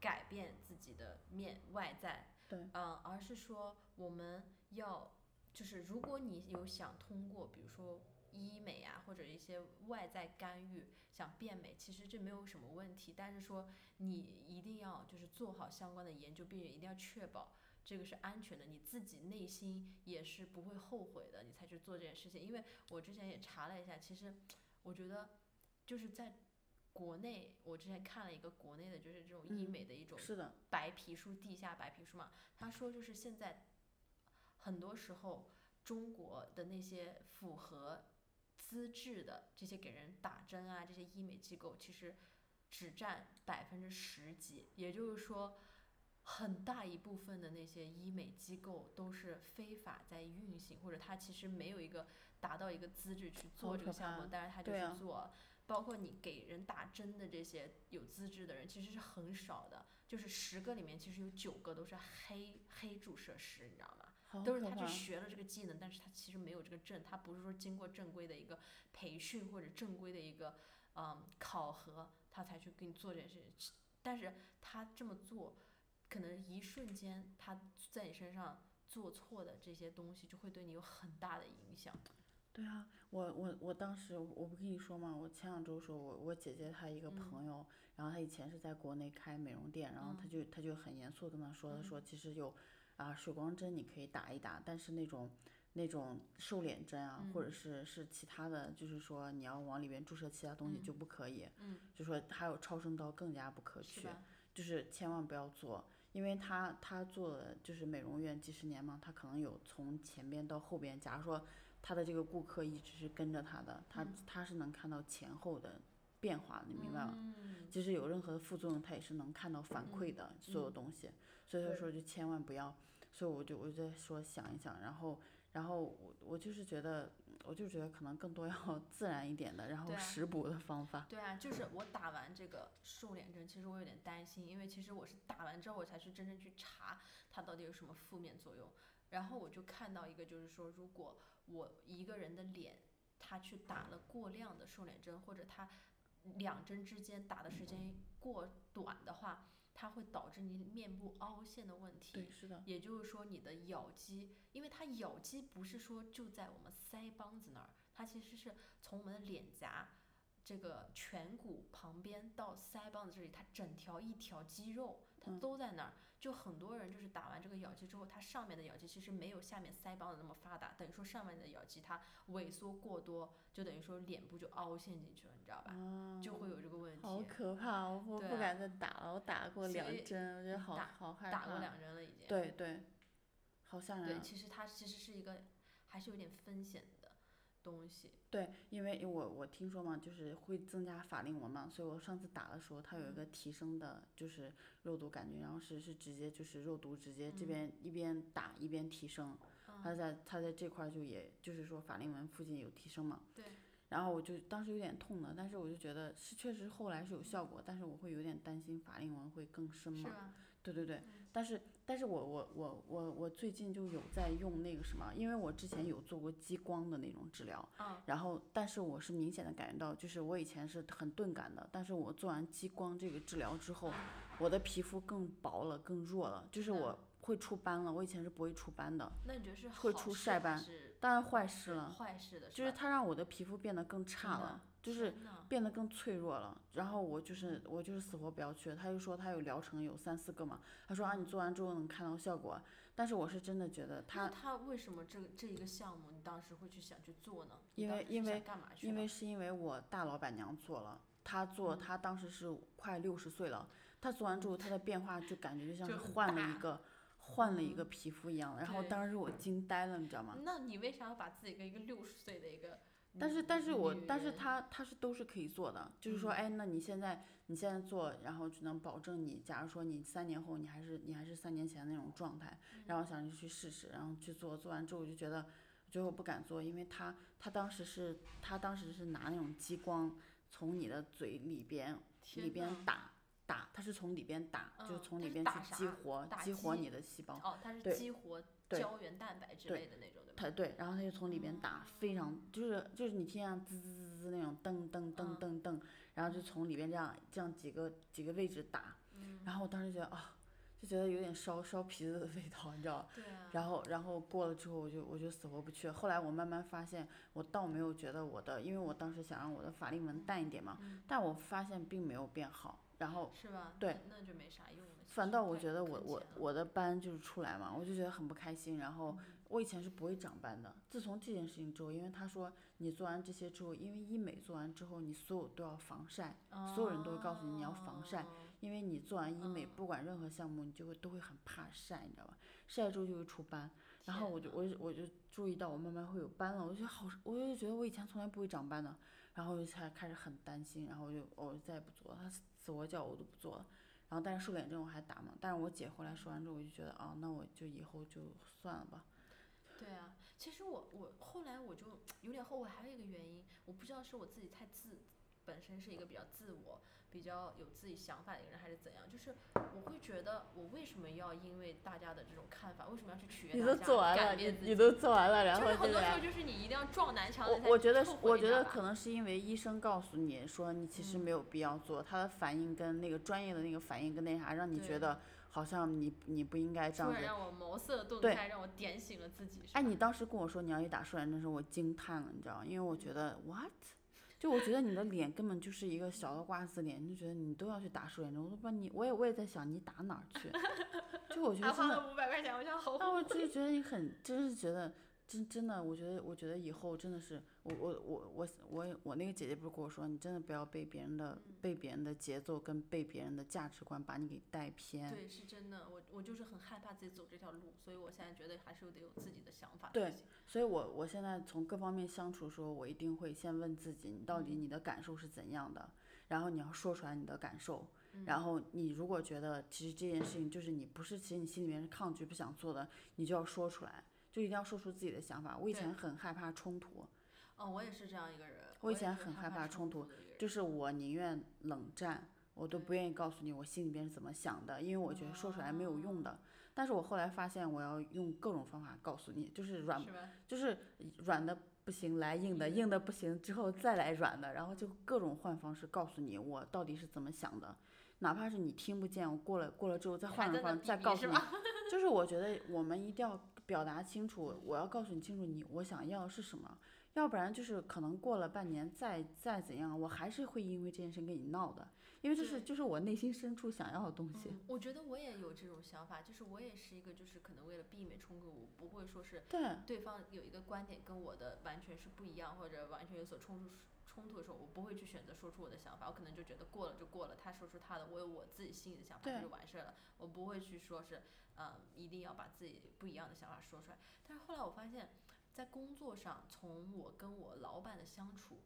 改变自己的面外在，对，嗯，而是说我们要就是如果你有想通过比如说医美啊或者一些外在干预想变美，其实这没有什么问题，但是说你一定要就是做好相关的研究，并且一定要确保。这个是安全的，你自己内心也是不会后悔的，你才去做这件事情。因为我之前也查了一下，其实我觉得就是在国内，我之前看了一个国内的，就是这种医嗯美的一种，白皮书、地下白皮书嘛，他说就是现在很多时候中国的那些符合资质的这些给人打针啊，这些医美机构其实只占百分之十几，也就是说。很大一部分的那些医美机构都是非法在运行，或者他其实没有一个达到一个资质去做这个项目，但是他就去做了。包括你给人打针的这些有资质的人，其实是很少的，就是十个里面其实有九个都是黑黑注射师，你知道吗？好都是他去。学了这个技能，但是他其实没有这个证，他不是说经过正规的一个培训或者正规的一个嗯考核，他才去给你做这件事情。但是他这么做，可能一瞬间他在你身上做错的这些东西，就会对你有很大的影响。对啊，我我我当时我不跟你说嘛，我前两周说我我姐姐她一个嗯朋友，然后她以前是在国内开美容店，然后她嗯就她就很严肃地跟她说，她嗯说其实有啊水光针你可以打一打，但是那种那种瘦脸针啊，或者嗯是是其他的，就是说你要往里边注射其他东西嗯就不可以，嗯，就说还有超声刀更加不可取。是？就是千万不要做，因为他他做的就是美容院几十年嘛，他可能有从前边到后边，假如说他的这个顾客一直是跟着他的，他嗯他是能看到前后的变化，你明白吗？嗯，即使有任何的副作用，他也是能看到反馈的所有嗯东西，所以他说就千万不要，所以我就我就在说想一想，然后然后我我就是觉得我就觉得可能更多要 自然一点的，然后食补的方法，对啊，就是我打完这个瘦脸针，其实我有点担心，因为其实我是打完之后我才去真正去查它到底有什么负面作用。然后我就看到一个，就是说，如果我一个人的脸，他去打了过量的瘦脸针，或者他两针之间打的时间过短的话，它会导致你面部凹陷的问题。对，是的，也就是说，你的咬肌，因为它咬肌不是说就在我们腮帮子那儿，它其实是从我们的脸颊这个颧骨旁边到腮帮子这里，它整条一条肌肉它嗯都在那儿。就很多人就是打完这个咬肌之后，它上面的咬肌其实没有下面腮帮子那么发达，等于说上面的咬肌它萎缩过多，就等于说脸部就凹陷进去了，你知道吧？啊，就会有这个问题。好可怕！我不敢再打了，我打过两针，我觉得好打好害怕。打过两针了已经。对对，好吓人对，啊。其实它其实是一个还是有点风险的东西。对，因为我我听说嘛，就是会增加法令纹嘛，所以我上次打的时候，它有一个提升的，就是肉毒杆菌，然后是是直接就是肉毒直接这边一边打一边提升，它在它在这块儿就也就是说法令纹附近有提升嘛。对。然后我就当时有点痛的，但是我就觉得是确实后来是有效果，但是我会有点担心法令纹会更深嘛。对对对，但是但是我我我我我最近就有在用那个什么，因为我之前有做过激光的那种治疗，嗯。然后但是我是明显的感觉到，就是我以前是很钝感的，但是我做完激光这个治疗之后，我的皮肤更薄了，更弱了，就是嗯。我会出斑了，我以前是不会出斑的，那你觉得是会出晒斑是当然坏事了，坏事的，就是它让我的皮肤变得更差了，就是变得更脆弱了。然后我就是我就是死活不要去，他就说他有疗程有三四个嘛，他说啊你做完之后能看到效果，但是我是真的觉得他他为什么这个这一个项目你当时会去想去做呢？因为因为干嘛去因为是因为我大老板娘做了，他做嗯她当时是快六十岁了，他做完之后他的变化就感觉就像是换了一个换了一嗯个皮肤一样，然后当时我惊呆了，你知道吗？那你为啥要把自己跟一个六十岁的一个女？但是但是我但是他他是都是可以做的，就是说，嗯。哎，那你现在你现在做，然后只能保证你，假如说你三年后你还是你还是三年前那种状态，然后想着去试试，然后去做，做完之后我就觉得，我觉得我不敢做，因为他他当时是他当时是拿那种激光从你的嘴里边里边打打，它是从里边打，就是从里边去激活激活你的细胞。哦，它是对激活对胶原蛋白之对类的那种对吗。它对，然后它就从里边打，非常就是就是你听见滋滋滋滋那种噔噔噔噔噔，然后就从里边这样这样几个几个位置打，然后我当时觉得啊，就觉得有点烧烧皮子的味道，你知道吧？对啊。然后然后过了之后我就我就死活不去，后来我慢慢发现，我倒没有觉得我的，因为我当时想让我的法令纹淡一点嘛，但我发现并没有变好，然后是吧？对那，就没啥用了。反倒我觉得我我我的斑就是出来嘛，我就觉得很不开心。然后嗯我以前是不会长斑的，自从这件事情之后，因为他说你做完这些之后，因为医美做完之后，你所有都要防晒，所有人都会告诉你你要防晒哦因为你做完医美嗯不管任何项目，你就会都会很怕晒，你知道吧？晒之后就会出斑，然后我就我就我就注意到我慢慢会有斑了，我就觉得好，我就觉得我以前从来不会长斑的，然后我就才开始很担心，然后我就我就再也不做了，他死活叫我都不做了。然后但是瘦脸针我还打嘛，但是我姐后来说完之后，我就觉得啊，那我就以后就算了吧。对啊，其实我我后来我就有点后悔，还有一个原因，我不知道是我自己太自，本身是一个比较自我、比较有自己想法的一个人，还是怎样，就是我会觉得我为什么要因为大家的这种看法，为什么要去取悦你大家都做完了，改变自己？你你都做完了，然就是后对不对？很多时候就是你一定要撞南墙，我我觉得我觉得可能是因为医生告诉你说你其实嗯没有必要做，他的反应跟那个专业的那个反应跟那啥，让你觉得好像你你不应该这样子。突然让我茅塞顿开，让我点醒了自己。是哎，你当时跟我说你要去打瘦脸针的时候，我惊叹了，你知道吗？因为我觉得 what，就我觉得你的脸根本就是一个小的瓜子脸，就觉得你都要去打瘦脸针，我都不知道你，我也我也在想你打哪儿去，就我觉得还花，了五百块钱，我想好但，我。就是觉得你很，真是觉得真真的，我觉得我觉得以后真的是，我我我我我我那个姐姐不是跟我说，你真的不要被别人的嗯被别人的节奏跟被别人的价值观把你给带偏。对，是真的，我我就是很害怕自己走这条路，所以我现在觉得还是得有自己的想法对行。所以我我现在从各方面相处的时候，我一定会先问自己，你到底你的感受是怎样的，然后你要说出来你的感受，然后你如果觉得其实这件事情就是你不是，其实你心里面是抗拒不想做的，你就要说出来，就一定要说出自己的想法。我以前很害怕冲突，嗯，我也是这样一个人。我以前很害怕怕冲突就是我宁愿冷战，我都不愿意告诉你我心里边是怎么想的，因为我觉得说出来没有用的。但是我后来发现，我要用各种方法告诉你，就是软是？就是软的不行来硬的，硬的不行之后再来软的，然后就各种换方式告诉你我到底是怎么想的，哪怕是你听不见，我过了过了之后再换个方式再告诉你是，就是我觉得我们一定要表达清楚，我要告诉你清楚你我想要的是什么，要不然就是可能过了半年再再怎样，我还是会因为这件事跟你闹的，因为这是就是我内心深处想要的东西。嗯，我觉得我也有这种想法，就是我也是一个，就是可能为了避免冲突，我不会说是对，对方有一个观点跟我的完全是不一样，或者完全有所冲突冲突的时候，我不会去选择说出我的想法，我可能就觉得过了就过了，他说出他的，我有我自己心里的想法，这就完事儿了。我不会去说是，嗯，一定要把自己不一样的想法说出来。但是后来我发现，在工作上，从我跟我老板的相处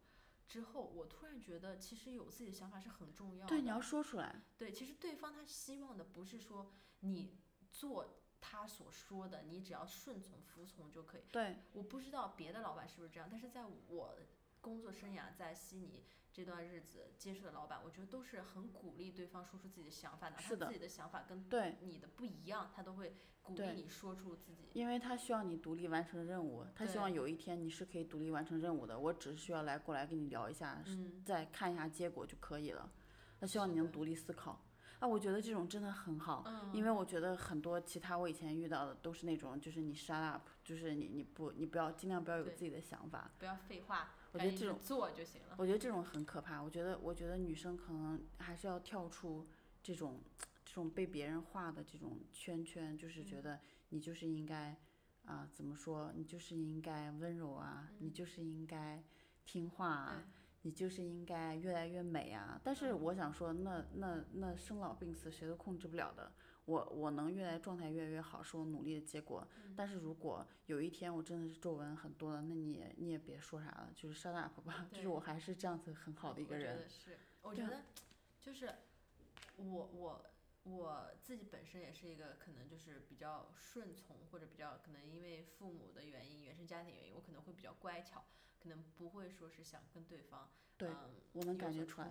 之后，我突然觉得，其实有自己的想法是很重要的。对，你要说出来。对，其实对方他希望的不是说你做他所说的，你只要顺从服从就可以。对。我不知道别的老板是不是这样，但是在我工作生涯在悉尼。这段日子接触的老板，我觉得都是很鼓励对方说出自己的想法，哪怕自己的想法跟对你的不一样，他都会鼓励你说出自己。因为他需要你独立完成任务，他希望有一天你是可以独立完成任务的。我只是需要来过来跟你聊一下，再看一下结果就可以了。他希望你能独立思考。啊，我觉得这种真的很好，因为我觉得很多其他我以前遇到的都是那种，就是你 shut up，就是你你不你不要尽量不要有自己的想法，不要废话。我觉得这种做就行了。我觉得这种很可怕。我觉得，我觉得女生可能还是要跳出这种这种被别人画的这种圈圈，就是觉得你就是应该啊，怎么说？你就是应该温柔啊，你就是应该听话啊，你就是应该越来越美啊。但是我想说，那那那生老病死谁都控制不了的。我我能越来状态越来越好，是我努力的结果。但是如果有一天我真的是皱纹很多了，那你也你也别说啥了，就是 shut up 吧。就是我还是这样子很好的一个人。我觉得是，我觉得就是我我我自己本身也是一个可能就是比较顺从，或者比较可能因为父母的原因、原生家庭原因，我可能会比较乖巧，可能不会说是想跟对方。对，我能感觉出来。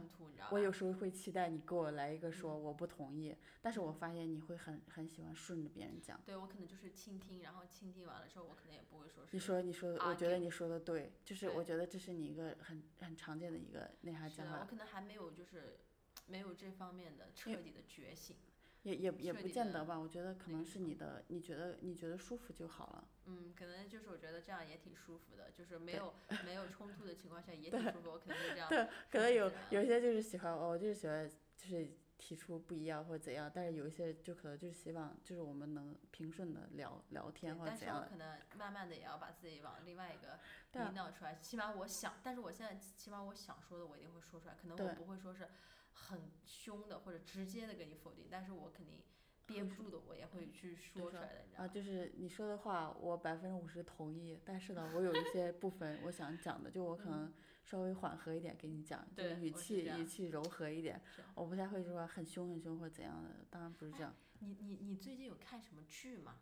我有时候会期待你给我来一个说我不同意，但是我发现你会很很喜欢顺着别人讲。对我可能就是倾听，然后倾听完了之后，我可能也不会说是。你说你说，我觉得你说的对，就是我觉得这是你一个很很常见的一个那啥讲法。我可能还没有就是没有这方面的彻底的觉醒。也也也不见得吧，我觉得可能是你的，你觉得你觉得舒服就好了。嗯，可能就是我觉得这样也挺舒服的，就是没有没有冲突的情况下也 挺舒服，我肯定会这 样。对，可能有有些就是喜欢，我就是喜欢就是提出不一样或者怎样，但是有一些就可能就是希望就是我们能平顺的聊聊天或者怎样。但是我可能慢慢的也要把自己往另外一个引导出来，起码我想，但是我现在起码我想说的我一定会说出来，可能我不会说是很凶的或者直接的给你否定，但是我肯定。憋不住的，我也会去说出来的，你知道吗？啊，就是你说的话，我百分之五十同意。但是呢，我有一些部分我想讲的，就我可能稍微缓和一点给你讲，就语气语气柔和一点。我不太会说很凶很凶或怎样的，当然不是这样。你你你最近有看什么剧吗？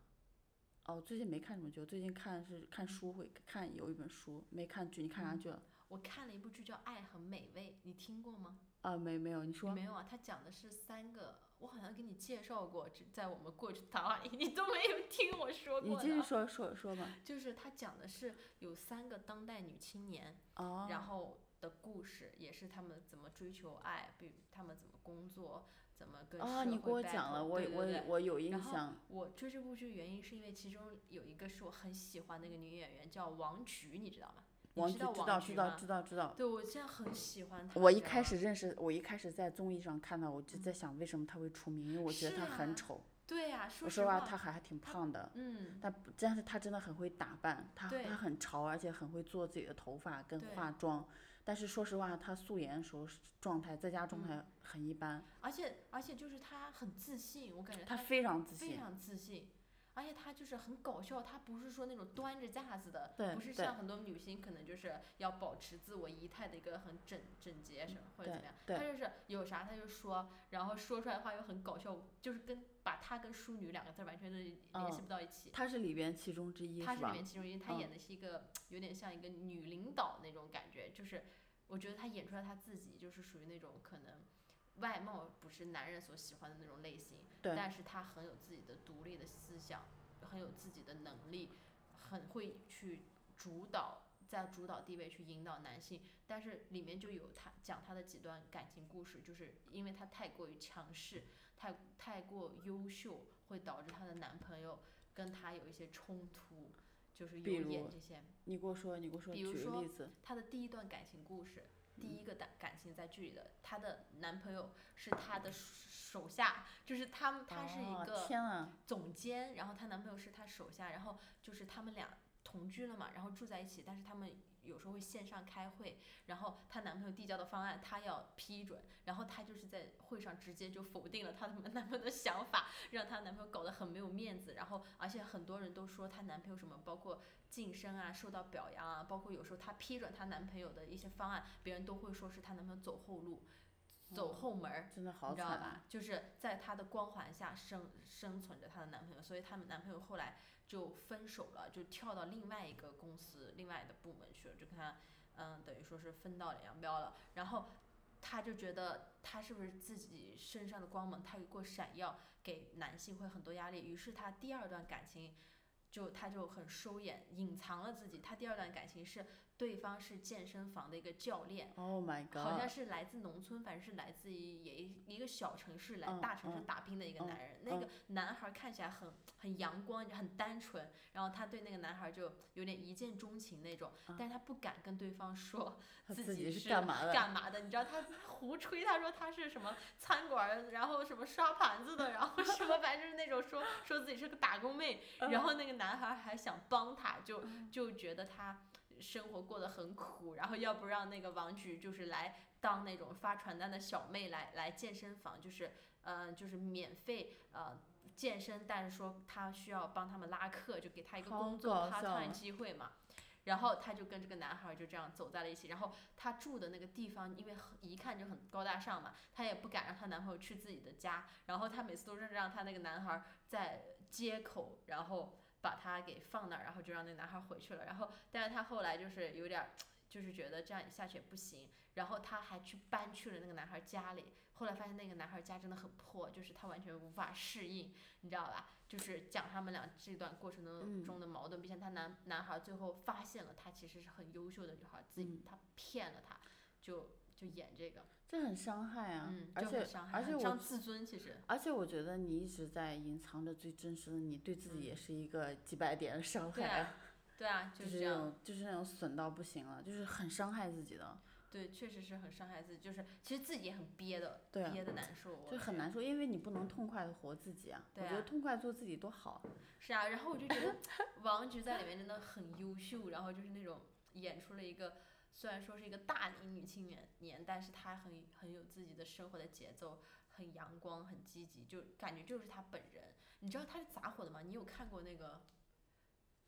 哦，最近没看什么剧，最近看是看书会看有一本书，没看剧。你看啥剧了？我看了一部剧叫《爱很美味》，你听过吗？啊，没没有，你说。没有啊，他讲的是三个。我好像给你介绍过，在我们过去谈话里，你都没有听我说过。你继续说说说吧。就是他讲的是有三个当代女青年，然后的故事，也是他们怎么追求爱，比他们怎么工作，怎么跟社会啊，你给我讲了，我我我有印象。我追这部剧原因是因为其中有一个是我很喜欢的一个女演员，叫王菊，你知道吗？王菊知道知道知道知道。对，我现在很喜欢他。我一开始认识，我一开始在综艺上看到，我就在想为什么他会出名，因为我觉得他很丑。对呀，说实话，他还还挺胖的。嗯。但但是他真的很会打扮，他他很潮，而且很会做自己的头发跟化妆。但是说实话，他素颜的时候状态，在家状态很一般。而且而且就是他很自信，我感觉他非常自信。非常自信。而且她就是很搞笑，她不是说那种端着架子的，不是像很多女星可能就是要保持自我仪态的一个很整整洁什么或者怎么样，她就是有啥她就说，然后说出来的话又很搞笑，就是跟把她跟淑女两个字完全的联系不到一起。她是里边其中之一，她是里面其中一，她演的是一个有点像一个女领导那种感觉，就是我觉得她演出来她自己就是属于那种可能外貌不是男人所喜欢的那种类型。但是他很有自己的独立的思想，很有自己的能力，很会去主导，在主导地位去引导男性。但是里面就有他讲他的几段感情故事，就是因为他太过于强势，太太过优秀，会导致她的男朋友跟她有一些冲突，就是有演这些。你给我说，你给我说，举个例子。她的第一段感情故事，第一个感感情在剧里的，她的男朋友是她的。手下就是他们，他是一个总监，然后她男朋友是她手下，然后就是他们俩同居了嘛，然后住在一起，但是他们有时候会线上开会，然后她男朋友递交的方案她要批准，然后她就是在会上直接就否定了她男朋友的想法，让她男朋友搞得很没有面子，然后而且很多人都说她男朋友什么，包括晋升啊受到表扬啊，包括有时候她批准她男朋友的一些方案，别人都会说是她男朋友走后路。走后门儿，真的好你知道。吧？就是在她的光环下生生存着她的男朋友，所以他们男朋友后来就分手了，就跳到另外一个公司、另外的部门去了，就跟他嗯，等于说是分道扬镳了。然后她就觉得她是不是自己身上的光芒太过闪耀，给男性会很多压力，于是她第二段感情。就她就很收敛，隐藏了自己。她第二段感情是对方是健身房的一个教练，Oh my 好像 god！是来自农村，反正是来自于也一一个小城市来嗯大城市嗯打拼的一个嗯男人。那个男孩看起来很很阳光，很单纯，然后他对那个男孩就有点一见钟情那种，嗯但是他不敢跟对方说自己是是干嘛的？干嘛的。你知道他胡吹，他说他是什么餐馆，然后什么刷盘子的，然后什么反正就是那种说说自己是个打工妹，嗯然后那个男孩还想帮他，就就觉得他生活过得很苦，然后要不让那个王菊就是来当那种发传单的小妹来来健身房，就是呃就是免费呃健身，但是说她需要帮他们拉客，就给她一个工作搞 part time 机会嘛。然后她就跟这个男孩就这样走在了一起，然后她住的那个地方，因为一看就很高大上嘛，她也不敢让她男朋友去自己的家，然后她每次都是让她那个男孩在街口，然后把他给放那儿，然后就让那个男孩儿回去了。然后，但是她后来就是有点儿，就是觉得这样下去也不行，然后她还去搬去了那个男孩儿家里。后来发现那个男孩儿家真的很破，就是她完全无法适应，你知道吧？就是讲他们俩这段过程中嗯中的矛盾，并且她男男孩儿最后发现了她其实是很优秀的女孩儿，自己嗯他骗了她，就就演这个，这很伤害啊！嗯，而且伤害，而且我很伤自尊，其实。而且我觉得你一直在隐藏着最真实的你，对自己也是一个几百点的伤嗯对害啊，对啊，就就是这样。那种就是那种损到不行了，就是很伤害自己的，对，确实是很伤害自己，就是其实自己也很憋的，对啊憋的难受。就很难受，因为你不能痛快的活自己啊。我对啊觉得痛快做自己多好。是啊，然后我就觉得王菊在里面真的很优秀，然后就是那种演出了一个虽然说是一个大龄女青年年，但是她很很有自己的生活的节奏，很阳光，很积极，就感觉就是她本人。你知道她是咋火的吗？你有看过那个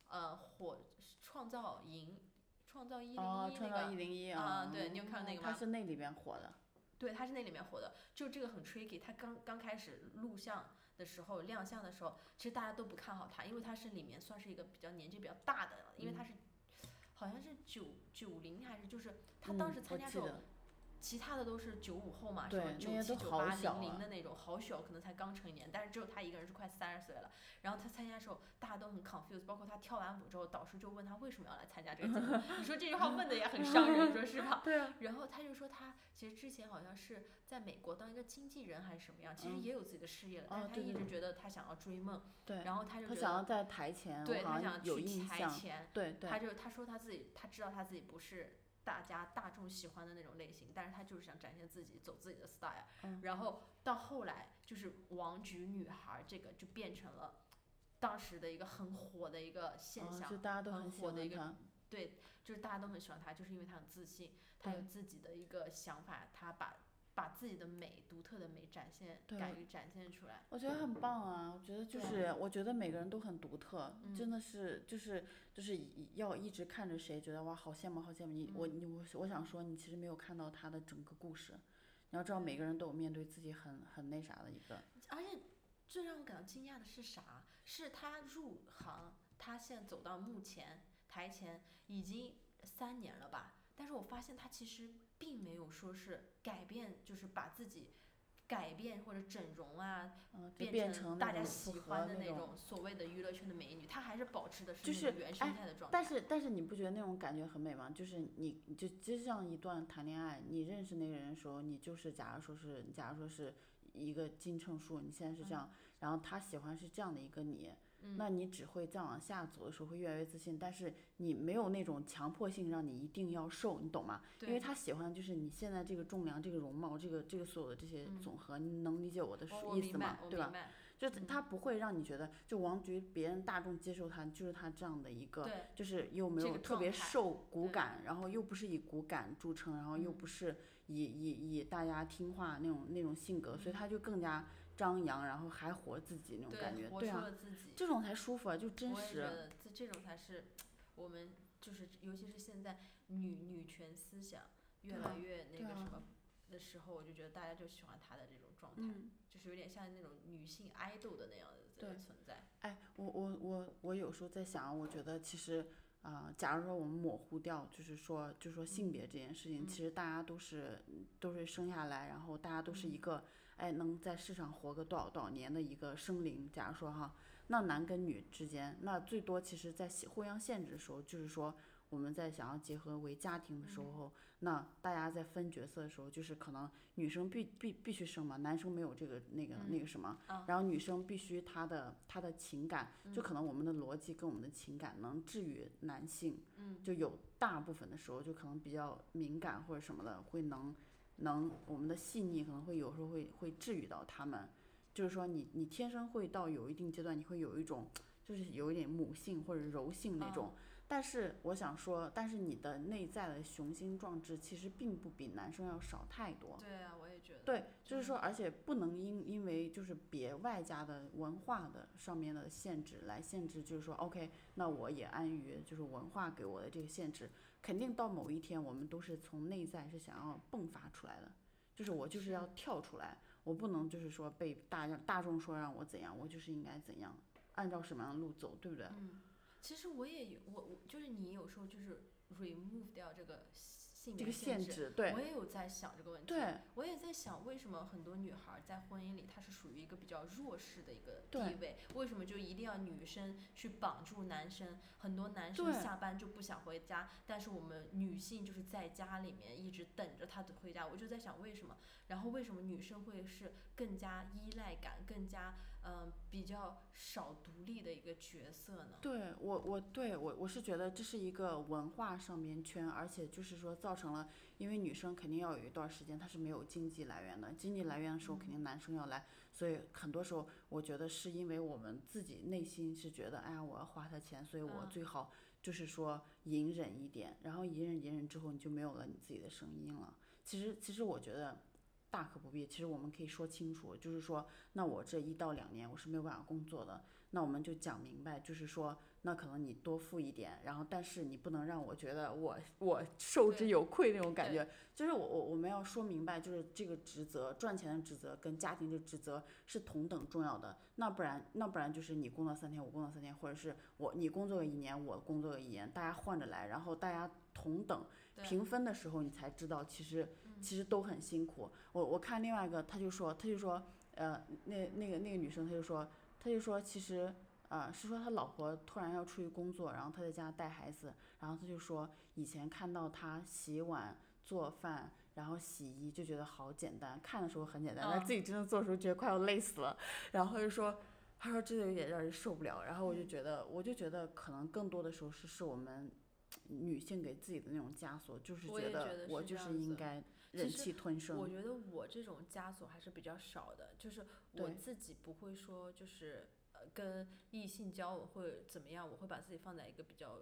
呃火创造营？创造一零哦，一那个创造一零一啊啊，对你有看过那个吗？她是那里边火的。对，他是那里面火的，就这个很 tricky。他刚刚开始录像的时候，亮相的时候，其实大家都不看好他，因为他是里面算是一个比较年纪比较大的，因为他是、好像是九九零还是就是他当嗯时参加时候，其他的都是九五后嘛，什么九七九八零零的那种，好小，可能才刚成年，但是只有他一个人是快三十岁了。然后他参加的时候，大家都很 confused，包括他跳完舞之后，导师就问他为什么要来参加这个节目。你说这句话问的也很伤人，你说是吧？对啊，然后他就说他其实之前好像是在美国当一个经纪人还是什么样，其实嗯也有自己的事业了，但是他一直觉得他想要追梦，对，然后他就他觉得想要在台前，对他想去台。前，对对他，就他说他自己他知道他自己不是大家大众喜欢的那种类型，但是他就是想展现自己，走自己的 style。嗯然后到后来就是王菊女孩儿这个就变成了当时的一个很火的一个现啊，象，就大家都很很火的一个对。就是大家都很喜欢她，就是因为她很自信，她有自己的一个想法，她把把自己的美、独特的美展现，敢于展现出来。我觉得很棒啊！我觉得就是，我觉得每个人都很独特，真嗯的是就是就是要一直看着谁，觉得哇好羡慕好羡慕你。我嗯你我我想说，你其实没有看到他的整个故事。你要知道，每个人都有面对自己很很那啥的一个。而且最让我感到惊讶的是啥？是他入行，他现在走到目前台前已经三年了吧？但是我发现他其实并没有说是改变，就是把自己改变或者整容啊，嗯，变变成大家喜欢的那种。所谓的娱乐圈的美女，她还是保持的是原生哎态的状态。但是但是你不觉得那种感觉很美吗？就是你你就就像一段谈恋爱，你认识那个人的时候，你就是假如说是假如说是一个金秤数，你现在是这样，然后他喜欢是这样的一个你，那你只会再往下走的时候会越来越自信，但是你没有那种强迫性让你一定要瘦，你懂吗？因为他喜欢就是你现在这个重量、这个容貌、这个这个所有的这些嗯。总和，你能理解我的意思吗？对吧？就嗯。他不会让你觉得，就王菊别人大众接受他就是他这样的一个，就是又没有特别状态受骨对。感，然后又不是以骨感著称，然后又嗯。不是以以以大家听话那种那种性格，所以嗯。他就更加张扬，然后还活自己那种感觉，活对啊。这种才舒服啊，就真我觉实。得这这种才是我们就是，尤其是现在女女权思想越来越那个什么的时候，我就觉得大家就喜欢她的这种状态，嗯，就是有点像那种女性 idol 的那样的存在。哎，我我我我有时候在想，我觉得其实啊、假如说我们模糊掉，就是说，就说性别这件事情，嗯其实大家都是都是生下来，然后大家都是一嗯个，哎，能在世上活个多少多少年的一个生灵。假如说哈，那男跟女之间，那最多其实在互相限制的时候，就是说我们在想要结合为家庭的时嗯候，那大家在分角色的时候，就是可能女生必必必须生嘛，男生没有这个那个、那个什么，啊然后女生必须她的她的情感，就嗯可能我们的逻辑跟我们的情感能治愈男性，嗯就有大部分的时候就可能比较敏感或者什么的，会能能我们的细腻可能会有时候会会治愈到他们，就是说你你天生会到有一定阶段，你会有一种就是有一点母性或者柔性那种。但是我想说，但是你的内在的雄心壮志其实并不比男生要少太多。对啊，我也觉得。对，就是说，而且不能因因为就是别外加的文化的上面的限制来限制，就是说，OK，那我也安于就是文化给我的这个限制，肯定到某一天我们都是从内在是想要迸发出来的，就是我就是要跳出来，我不能就是说被大家大众说让我怎样，我就是应该怎样，按照什么样的路走，对不对？嗯，其实我也有，我我就是你有时候就是 remove 掉这个性这个别限限制，对我也有在想这个问题。对我也在想，为什么很多女孩在婚姻里，她是属于一个比较弱势的一个地位？为什么就一定要女生去绑住男生？很多男生下班就不想回家，但是我们女性就是在家里面一直等着他回家。我就在想为什么？然后为什么女生会是更加依赖感、更加嗯、呃比较少独立的一个角色呢？对我，我对我我是觉得这是一个文化上面圈，而且就是说造成了，因为女生肯定要有一段时间她是没有经济来源的，经济来源的时候肯定男生要来，所以很多时候我觉得是因为我们自己内心是觉得，哎呀，我要花他钱，所以我嗯最好就是说隐忍一点，然后隐忍隐忍之后你就没有了你自己的声音了。其实其实我觉得。大可不必，其实我们可以说清楚，就是说，那我这一到两年我是没有办法工作的，那我们就讲明白，就是说，那可能你多付一点，然后但是你不能让我觉得我我受之有愧那种感觉，就是我我我们要说明白，就是这个职责赚钱的职责跟家庭的职责是同等重要的，那不然那不然就是你工作三天我工作三天，或者是我你工作个一年我工作个一年，大家换着来，然后大家同等对平分的时候，你才知道其实嗯其实都很辛苦。我我看另外一个，他就说他就说呃那那个那个女生，他就说他就说其实。呃，是说他老婆突然要出去工作，然后他在家带孩子，然后他就说以前看到他洗碗、做饭，然后洗衣就觉得好简单，看的时候很简单，但嗯自己真的做的时候觉得快要累死了。然后他就说，他说真的有点让人受不了。然后我就觉得，我就觉得可能更多的时候是是我们女性给自己的那种枷锁，就是觉得我就是应该忍实气吞声。我觉得我这种枷锁还是比较少的，就是我自己不会说就是呃跟异性交往或者怎么样，我会把自己放在一个比较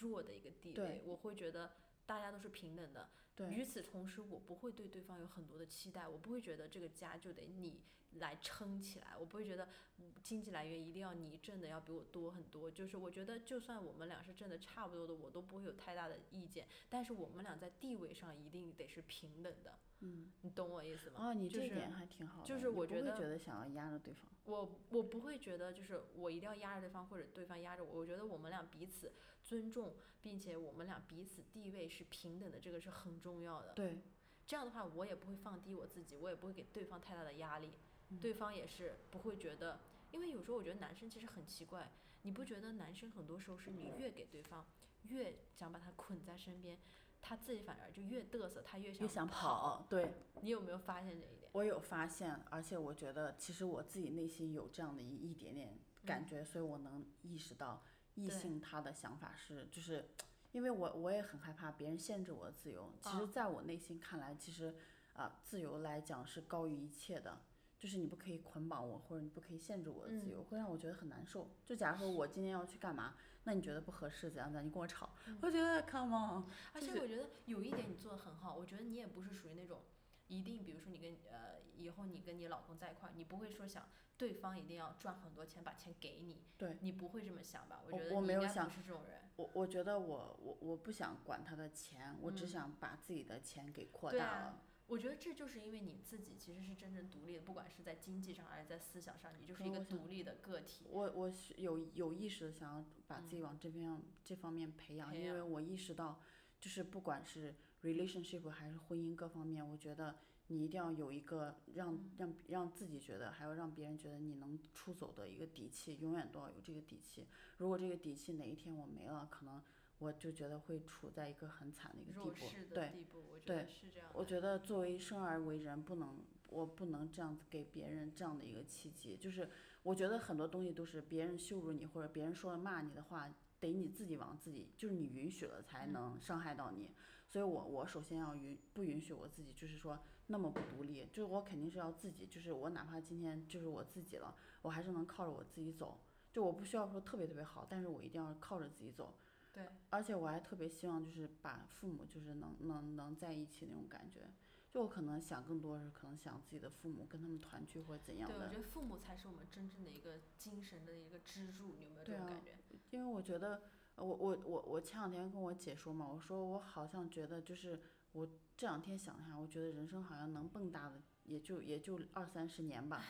弱的一个地位，我会觉得大家都是平等的。对与此同时，我不会对对方有很多的期待，我不会觉得这个家就得你来撑起来，我不会觉得嗯经济来源一定要你挣的要比我多很多。就是我觉得，就算我们俩是挣的差不多的，我都不会有太大的意见。但是我们俩在地位上一定得是平等的，嗯，你懂我意思吗？哦，你就是这点还挺好的，就是我觉得觉得想要压着对方。我我不会觉得就是我一定要压着对方，或者对方压着我。我觉得我们俩彼此尊重，并且我们俩彼此地位是平等的，这个是很重要的。对，这样的话，我也不会放低我自己，我也不会给对方太大的压力，嗯对方也是不会觉得。因为有时候我觉得男生其实很奇怪，你不觉得男生很多时候是你越给对方，越想把他捆在身边，他自己反而就越嘚瑟，他越想越想跑。对。你有没有发现这一点？我有发现，而且我觉得其实我自己内心有这样的一一点点感觉，所以我能意识到异性他的想法是，就是因为我我也很害怕别人限制我的自由。其实，啊在我内心看来，其实啊、自由来讲是高于一切的。就是你不可以捆绑我，或者你不可以限制我的自嗯由，会让我觉得很难受。就假如说我今天要去干嘛，那你觉得不合适怎样怎样，你跟我吵，我觉得 come on，就是而且我觉得有一点你做的很好，我觉得你也不是属于那种一定，比如说你跟呃以后你跟你老公在一块儿，你不会说想对方一定要赚很多钱把钱给你，对你不会这么想吧？我我觉得我没有想你应该不是这种人。我我觉得我我我不想管他的钱，我只嗯想把自己的钱给扩大了。我觉得这就是因为你自己其实是真正独立的，不管是在经济上还是在思想上，你就是一个独立的个体。我我是有有意识的想要把自己嗯往这边、这方面培养，培养因为我意识到，就是不管是 relationship 还是婚姻各方面，我觉得你一定要有一个让嗯让让自己觉得，还要让别人觉得你能出走的一个底气，永远都要有这个底气。如果这个底气哪一天我没了，可能我就觉得会处在一个很惨的一个地步对，地步，我觉对得是这样。我觉得作为生而为人，不能，我不能这样子给别人这样的一个契机。就是我觉得很多东西都是别人羞辱你或者别人说了骂你的话，得你自己往自己，就是你允许了才嗯能伤害到你。所以我我首先要允不允许我自己，就是说那么不独立，就是我肯定是要自己，就是我哪怕今天就是我自己了，我还是能靠着我自己走。就我不需要说特别特别好，但是我一定要靠着自己走。对，而且我还特别希望就是把父母就是能能能在一起那种感觉。就我可能想更多是可能想自己的父母跟他们团聚或者怎样对，我的觉，得父母才是我们真正的一个精神的一个支柱，你有没有这种感觉？因为我觉得呃我我我我前两天跟我姐说嘛，我说我好像觉得就是我这两天想一下，我觉得人生好像能蹦跶的也就也就二三十年吧。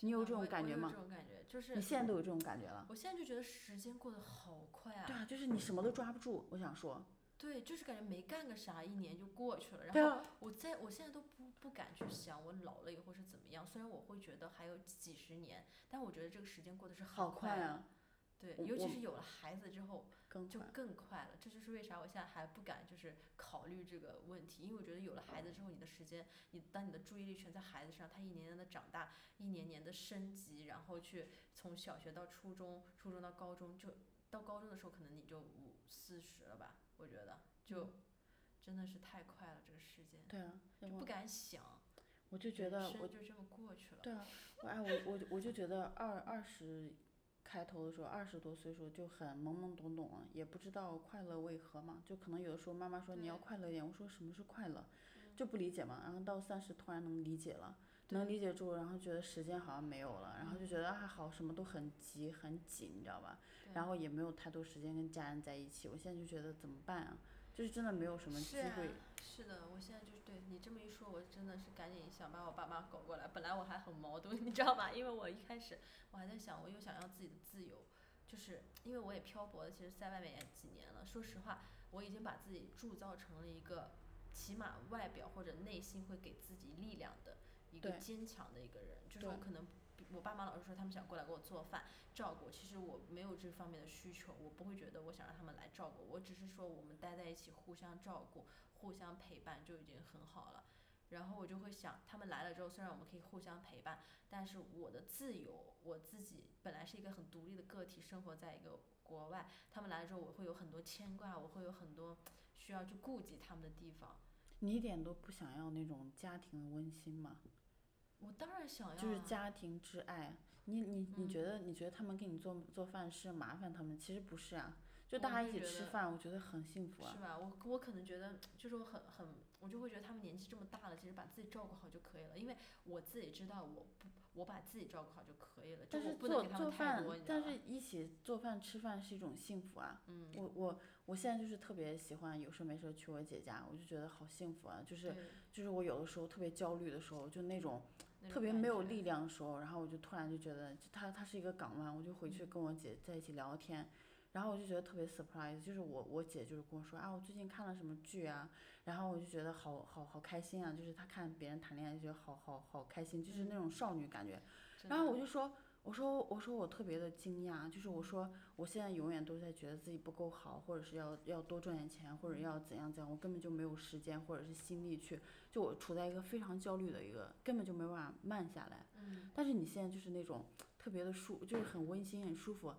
你有这种我感觉吗有这？种感觉，就是你现在都有这种感觉了？我现在就觉得时间过得好快啊。对啊，就是你什么都抓不住。我想说，对，就是感觉没干个啥，一年就过去了。然后我在我现在都不不敢去想我老了以后是怎么样。虽然我会觉得还有几十年，但我觉得这个时间过得是好快快啊，对，尤其是有了孩子之后，就更快。了。这就是为啥我现在还不敢就是考虑这个问题，因为我觉得有了孩子之后，你的时间，你当你的注意力全在孩子上，他一年年的长大，一年年的升级，然后去从小学到初中，初中到高中，就到高中的时候可能你就五四十了吧，我觉得就嗯真的是太快了，这个时间对啊，就不敢想，我就觉人得我生就这么过去了。对啊，我哎我我我就觉得二二十开头的时候，二十多岁的时候就很懵懵懂懂啊，也不知道快乐为何嘛，就可能有的时候妈妈说你要快乐一点，我说什么是快乐，嗯就不理解嘛，然后到三十突然能理解了。能理解之后，然后觉得时间好像没有了，然后就觉得啊好什么都很急很紧，你知道吧？然后也没有太多时间跟家人在一起，我现在就觉得怎么办啊？就是真的没有什么机会。是的，我现在就对你这么一说，我真的是赶紧想把我爸妈搞过来。本来我还很矛盾，你知道吗？因为我一开始我还在想，我又想要自己的自由，就是因为我也漂泊了，其实在外面也几年了。说实话，我已经把自己铸造成了一个起码外表或者内心会给自己力量的一个坚强的一个人。就是我可能我爸妈老是说他们想过来给我做饭照顾，其实我没有这方面的需求，我不会觉得我想让他们来照顾，我只是说我们待在一起互相照顾。互相陪伴就已经很好了。然后我就会想，他们来了之后，虽然我们可以互相陪伴，但是我的自由，我自己本来是一个很独立的个体，生活在一个国外，他们来了之后，我会有很多牵挂，我会有很多需要去顾及他们的地方。你一点都不想要那种家庭的温馨吗？我当然想要、啊，就是家庭之爱。你你你嗯觉得你觉得他们给你做做饭是麻烦他们？其实不是啊，就大家一起吃饭，我觉得很幸福啊。是吧？我我可能觉得，就是我很很，我就会觉得他们年纪这么大了，其实把自己照顾好就可以了，因为我自己知道我不，我把自己照顾好就可以了，就但是做给他们太做饭但是一起做饭吃饭是一种幸福啊。嗯，我我我现在就是特别喜欢有事没事去我姐家，我就觉得好幸福啊。就是就是我有的时候特别焦虑的时候，就那种特别没有力量的时候，然后我就突然就觉得，就它它是一个港湾，我就回去嗯跟我姐在一起聊天，然后我就觉得特别 surprise，就是我我姐就是跟我说啊，我最近看了什么剧啊，然后我就觉得好好好开心啊，就是她看别人谈恋爱就觉得好好好开心，就是那种少女感觉。然后我就说，我说我说我特别的惊讶，就是我说我现在永远都在觉得自己不够好，或者是要要多赚点钱，或者要怎样怎样，我根本就没有时间或者是心力去，就我处在一个非常焦虑的一个，根本就没办法慢下来。嗯，但是你现在就是那种特别的舒，就是很温馨很舒服。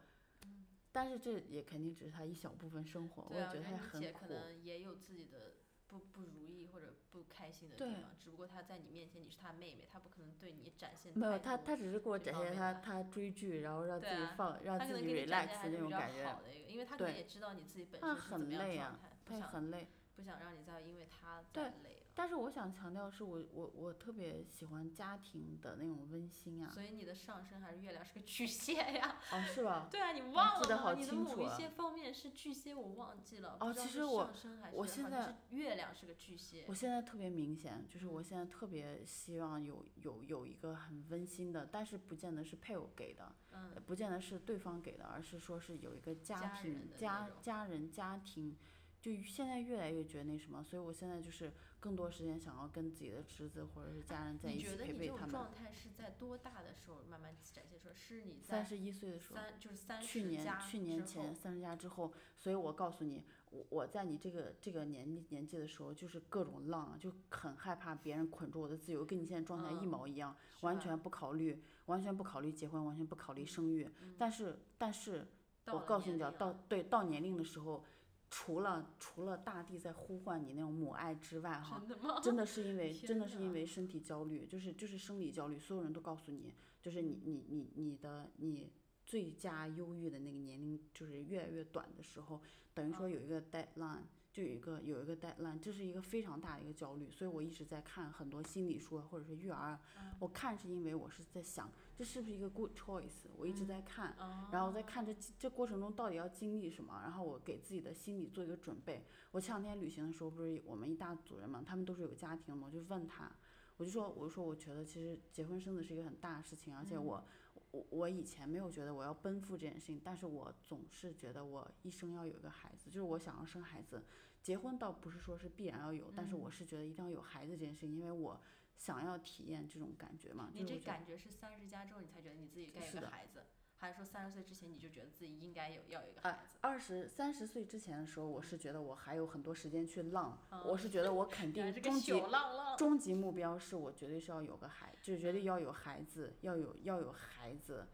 但是这也肯定只是他一小部分生活，我也觉得他很苦可。能也有自己的不不如意或者不开心的地方，只不过他在你面前你是他妹妹，他不可能对你展现没有他他只是给我这展现他他追剧，然后让自己放让自己 relax 那种感觉，好的一个，因为他可能也知道你自己本身是怎么很累啊样的状态，不想他很累。不想让你再因为他对再累了。但是我想强调是我我我特别喜欢家庭的那种温馨啊。所以你的上升还是月亮是个巨蟹呀？哦，是吧？对啊，你忘了记得好清楚啊某一些方面是巨蟹，我忘记了。哦其实我我现在月亮是个巨蟹我。现在特别明显，就是我现在特别希望有有有一个很温馨的，但是不见得是配偶给的，嗯呃不见得是对方给的，而是说是有一个家庭家家人家庭，就现在越来越觉得那什么，所以我现在就是更多时间想要跟自己的侄子或者是家人在一起你觉得你这种陪陪他们。状态是在多大的时候慢慢展现出来？是你在三十一岁的时候，三就是三去年去年前三十加之后，所以我告诉你，我我在你这个这个年纪年纪的时候，就是各种浪啊，就很害怕别人捆住我的自由，跟你现在状态一嗯毛一样，完全不考虑，完全不考虑结婚，完全不考虑生育。但是但是我告诉你啊，到对到年龄的时候，除了除了大地在呼唤你那种母爱之外，哈，真的吗？真的是因为 真的是因为身体焦虑，就是就是生理焦虑，所有人都告诉你，就是你你你你的你最佳忧郁的那个年龄就是越来越短的时候，等于说嗯有一个 deadline，就有一个有一个 deadline，这是一个非常大的一个焦虑，所以我一直在看很多心理书啊或者是育儿我看是因为我是在想这是不是一个 good choice，我一直在看。哦然后在看这这过程中到底要经历什么，然后我给自己的心理做一个准备。我前两天旅行的时候，不是我们一大组人嘛，他们都是有家庭的嘛，我就问他，我就说，我就说我觉得其实结婚生子是一个很大的事情，而且我我我以前没有觉得我要奔赴这件事情，但是我总是觉得我一生要有一个孩子，就是我想要生孩子。结婚倒不是说是必然要有，但是我是觉得一定要有孩子这件事情，因为我想要体验这种感觉嘛。你这感觉是三十加之后你才觉得你自己该有个孩子，还是说三十岁之前你就觉得自己应该有要有一个啊孩子？二十三十岁之前的时候，我是觉得我还有很多时间去浪，嗯我是觉得我肯 定终极小浪浪。终极目标是我绝对是要有个孩，就是绝对要有孩子，要有要有孩子。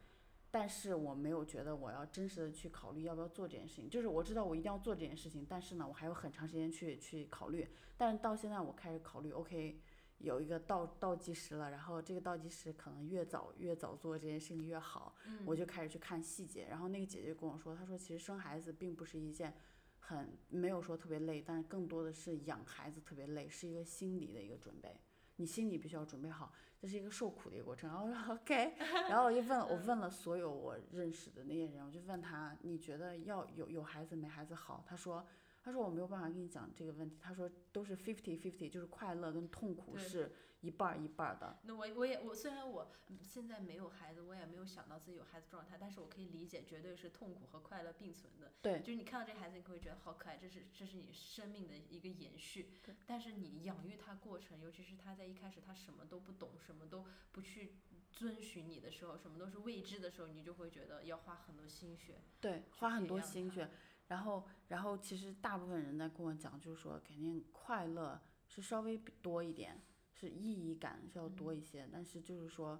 但是我没有觉得我要真实的去考虑要不要做这件事情，就是我知道我一定要做这件事情，但是呢，我还有很长时间去去考虑。但是到现在我开始考虑，OK，有一个倒倒计时了，然后这个倒计时可能越早越早做这件事情越好，嗯我就开始去看细节。然后那个姐姐跟我说，她说其实生孩子并不是一件很没有说特别累，但是更多的是养孩子特别累，是一个心理的一个准备。你心里必须要准备好，这是一个受苦的一个过程。然后我说 OK，然后我就问我问了所有我认识的那些人，我就问他，你觉得要有有孩子没孩子好？他说他说我没有办法跟你讲这个问题，他说都是 fifty fifty，就是快乐跟痛苦是一半儿一半儿的。那我我也我虽然我嗯现在没有孩子，我也没有想到自己有孩子状态，但是我可以理解，绝对是痛苦和快乐并存的。对就是你看到这孩子，你会觉得好可爱，这是这是你生命的一个延续对。但是你养育他过程，尤其是他在一开始他什么都不懂，什么都不去遵循你的时候，什么都是未知的时候，你就会觉得要花很多心血。对，花很多心血。然后，然后其实大部分人在跟我讲，就是说肯定快乐是稍微比多一点，是意义感是要多一些，但是就是说，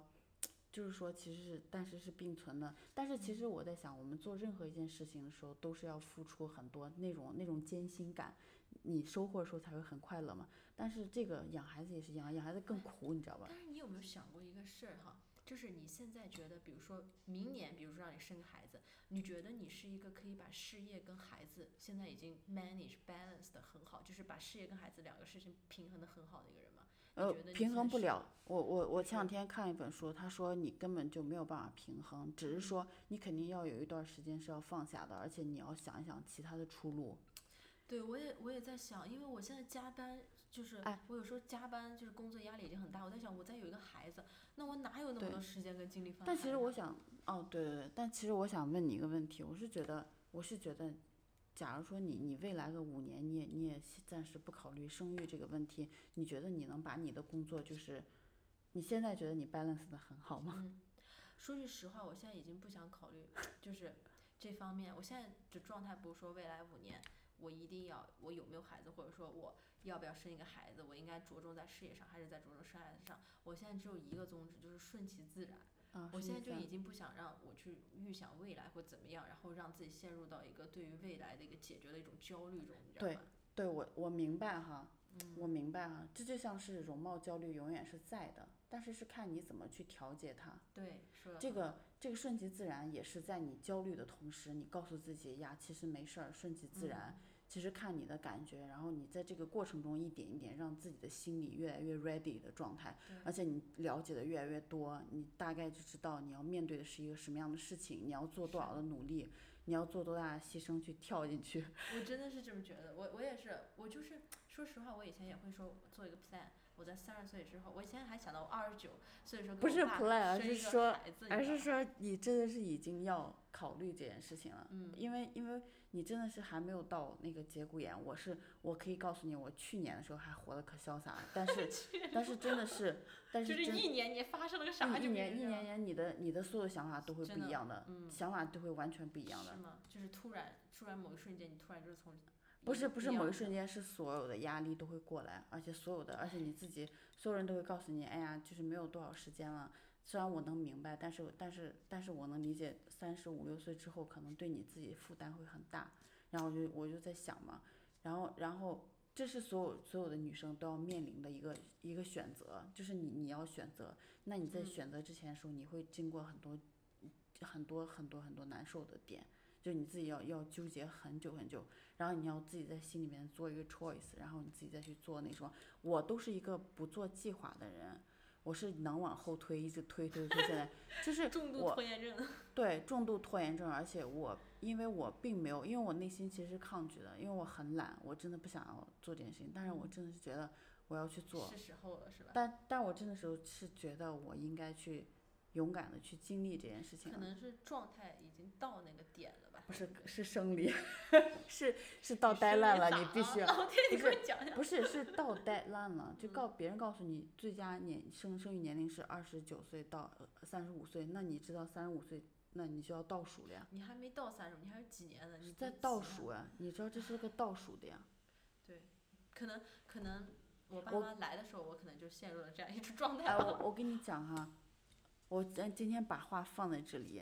就是说其实是，但是是并存的。但是其实我在想，我们做任何一件事情的时候，都是要付出很多那种那种艰辛感，你收获的时候才会很快乐嘛。但是这个养孩子也是一样，养孩子更苦，你知道吧？但是你有没有想过一个事儿哈？就是你现在觉得，比如说明年，比如说让你生个孩子，你觉得你是一个可以把事业跟孩子现在已经 manage balance 的很好，就是把事业跟孩子两个事情平衡的很好的一个人吗？你呃平衡不了。我我我前两天看一本书，他说你根本就没有办法平衡，只是嗯说你肯定要有一段时间是要放下的，而且你要想一想其他的出路。对，我也我也在想，因为我现在加班，就是哎我有时候加班，就是工作压力已经很大。我在想，我再有一个孩子，那我哪有那么多时间跟精力放但其实我想，哦，对对对，但其实我想问你一个问题，我是觉得，我是觉得，假如说你你未来个五年，你也你也暂时不考虑生育这个问题，你觉得你能把你的工作就是，你现在觉得你 balance 的很好吗？嗯，说句实话，我现在已经不想考虑，就是这方面。我现在的状态不是说未来五年我一定要我有没有孩子，或者说我要不要生一个孩子，我应该着重在事业上，还是在着重生孩子上。我现在只有一个宗旨，就是顺其自然。啊，我现在就已经不想让我去预想未来会怎么样，然后让自己陷入到一个对于未来的一个解决的一种焦虑中，你知道对吗？对我我明白哈，我明白哈，这就像是容貌焦虑永远是在的，但是是看你怎么去调节它。对，是的这个这个顺其自然也是在你焦虑的同时，你告诉自己呀，其实没事儿，顺其自然。其实看你的感觉，然后你在这个过程中一点一点让自己的心理越来越 ready 的状态，而且你了解的越来越多，你大概就知道你要面对的是一个什么样的事情，你要做多少的努力，你要做多大的牺牲去跳进去。我真的是这么觉得，我我也是，我就是说实话，我以前也会说做一个 plan。我在三十岁之后，我以前还想到我二十九岁的时候不是 plan，而是说，而是说你真的是已经要考虑这件事情了，嗯因为因为你真的是还没有到那个节骨眼。我是我可以告诉你，我去年的时候还活得可潇洒了，但是 但是真的是，但就是是真一年年发生了个啥一一年一年年你的你的所有想法都会不一样的，嗯想法都会完全不一样的是。吗？就是突然突然某一瞬间，你突然就是从不是不是某一瞬间，是所有的压力都会过来，而且所有的，而且你自己所有人都会告诉你，哎呀，就是没有多少时间了。虽然我能明白，但是但是但是我能理解，三十五六岁之后可能对你自己负担会很大。然后我就我就在想嘛，然后然后这是所有所有的女生都要面临的一个一个选择，就是你你要选择，那你在嗯选择之前的时候，你会经过很多很多很多很多难受的点，就你自己要要纠结很久很久。然后你要自己在心里面做一个 choice，然后你自己再去做那什么。我都是一个不做计划的人，我是能往后推，一直推推推，现在 就是重度我拖延症。对重度拖延症，而且我因为我并没有，因为我内心其实是抗拒的，因为我很懒，我真的不想要做这件事情，但是我真的是觉得我要去做，是时候了，是吧？但但我真的时候是觉得我应该去勇敢的去经历这件事情。可能是状态已经到那个点了吧？不是是生理，是是到呆烂了，你必须要老天，你不给我讲讲。不是，是到 deadline 了，就嗯告别人告诉你最佳年生生育年龄是二十九岁到三十五岁，那你知道三十五岁，那你就要倒数了呀，你还没到三十，你还有几年呢？你在倒数啊，你知道这是个倒数的呀。对，可能可能我爸妈来的时候，我可能就陷入了这样一种状态哎，我我跟你讲哈，我咱今天把话放在这里，